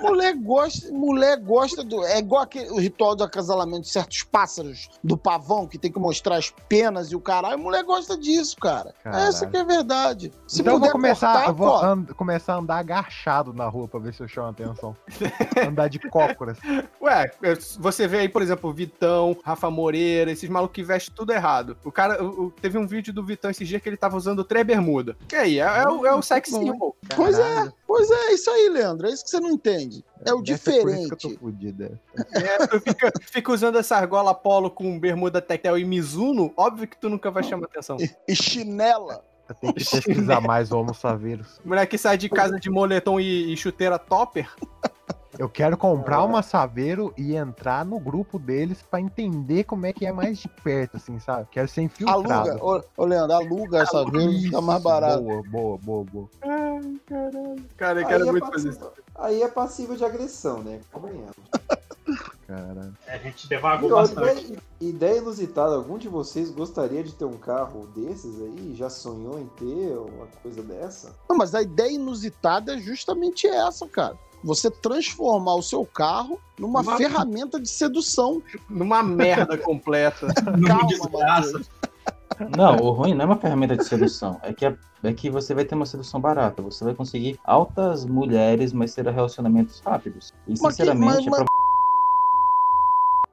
Mulher gosta, mulher gosta do. É igual aquele, o ritual do acasalamento de certos pássaros do pavão que tem que mostrar as penas e o caralho. Mulher gosta disso, cara.
Caralho.
Essa que é a verdade. Se
então eu vou
puder
começar,
cortar,
eu vou and- começar a andar agachado na rua pra ver se eu chamo a atenção. andar de cócoras.
Ué, você vê aí, por exemplo, o Vitão, Rafa Moreira, esses malucos que vestem tudo errado. O cara, o- teve um vídeo do Vitão esses dias que ele tava usando três bermuda. Que aí? É, é o, é o sex symbol.
Pois é, pois é, isso aí, Leandro. É isso que você não entende. É o
isso que eu
diferente.
tô é.
É, tu fica, fica usando essa argola polo com bermuda Tectel e Mizuno, óbvio que tu nunca vai chamar atenção.
E chinela.
Eu tenho que pesquisar mais o Homo Saveiros.
Mulher que sai de casa de moletom e, e chuteira topper.
Eu quero comprar uma Saveiro e entrar no grupo deles pra entender como é que é mais de perto, assim, sabe? Quero ser infiltrado.
Aluga. Ô, ô, Leandro, aluga essa vez, fica mais barato.
Boa, boa, boa, boa.
Ai, caralho. Cara, eu
Aí
quero
é
muito fazer isso.
Aí é passivo de agressão, né? Convenhamos.
Caralho.
A gente devagou bastante.
ideia, ideia inusitada, algum de vocês gostaria de ter um carro desses aí? Já sonhou em ter uma coisa dessa?
Não, mas a ideia inusitada é justamente essa, cara. Você transformar o seu carro numa
Uma-
ferramenta de sedução.
Numa merda completa.
Calma, Matheus.
Não, o ruim não é uma ferramenta de sedução. É que, a- é que você vai ter uma sedução barata. Você vai conseguir altas mulheres, mas será relacionamentos rápidos. E
Mas que-
sinceramente,
mas-
é pra...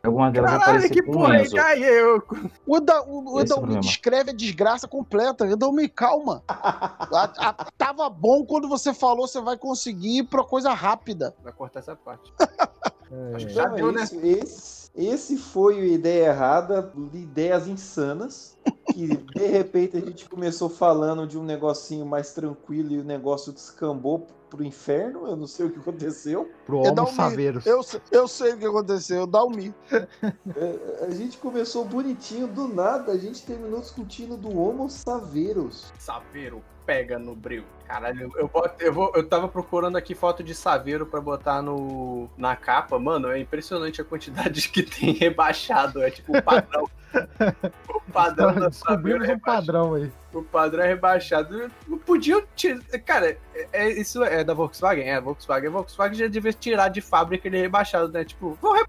alguma delas
Caralho,
aparecer
que
com o
porra é
Enzo.
Ai, eu...
O Eda- o- o
Esse é problema.
descreve a desgraça completa. Edalmi, calma. A- a- tava bom quando você falou você vai conseguir ir pra coisa rápida.
Vai cortar essa parte.
É.
Já
Então é
deu, né?
isso. Esse, esse foi o Ideia Errada, ideias insanas. Que de repente a gente começou falando de um negocinho mais tranquilo e o negócio descambou pro inferno. Eu não sei o que aconteceu.
Pro Homo
Edalmi,
Saveiros.
Eu, eu sei o que aconteceu, Dalmi.
É, A gente começou bonitinho, do nada a gente terminou discutindo do Homo Saveiros.
Saveiro pega no breu. Caralho, eu, eu, boto- eu, vou, eu tava procurando aqui foto de Saveiro pra botar no, na capa. Mano, é impressionante a quantidade que tem rebaixado. É tipo o padrão. o padrão da Saveiro
Descobrimos
é
um padrão aí.
O padrão é rebaixado. Não podiam tirar. Cara, é, é- isso é da Volkswagen? É, Volkswagen. A Volkswagen já devia tirar de fábrica ele rebaixado, né? Tipo, vou re...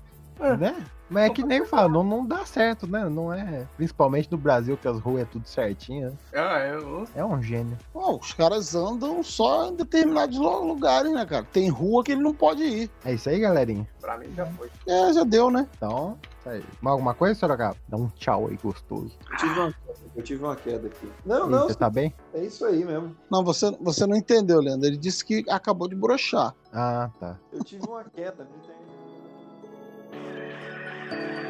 Né? Mas é que nem eu falo, não, não dá certo, né? Não é. Principalmente no Brasil, que as ruas é tudo certinho. né?
Ah, eu...
É um gênio.
Pô, os caras andam só em determinados lugares, né, cara? Tem rua que ele não pode ir.
É isso aí, galerinha.
Pra mim já foi.
É, já deu, né?
Então, isso aí. Mais alguma coisa, Sorocaba? Dá um tchau aí gostoso.
Eu tive uma, eu tive uma queda aqui. Não, não,
Você tá bem?
é isso aí mesmo.
Não, você, você não entendeu, Leandro. Ele disse que acabou de brochar.
Ah, tá.
Eu tive uma queda, minha internet thank you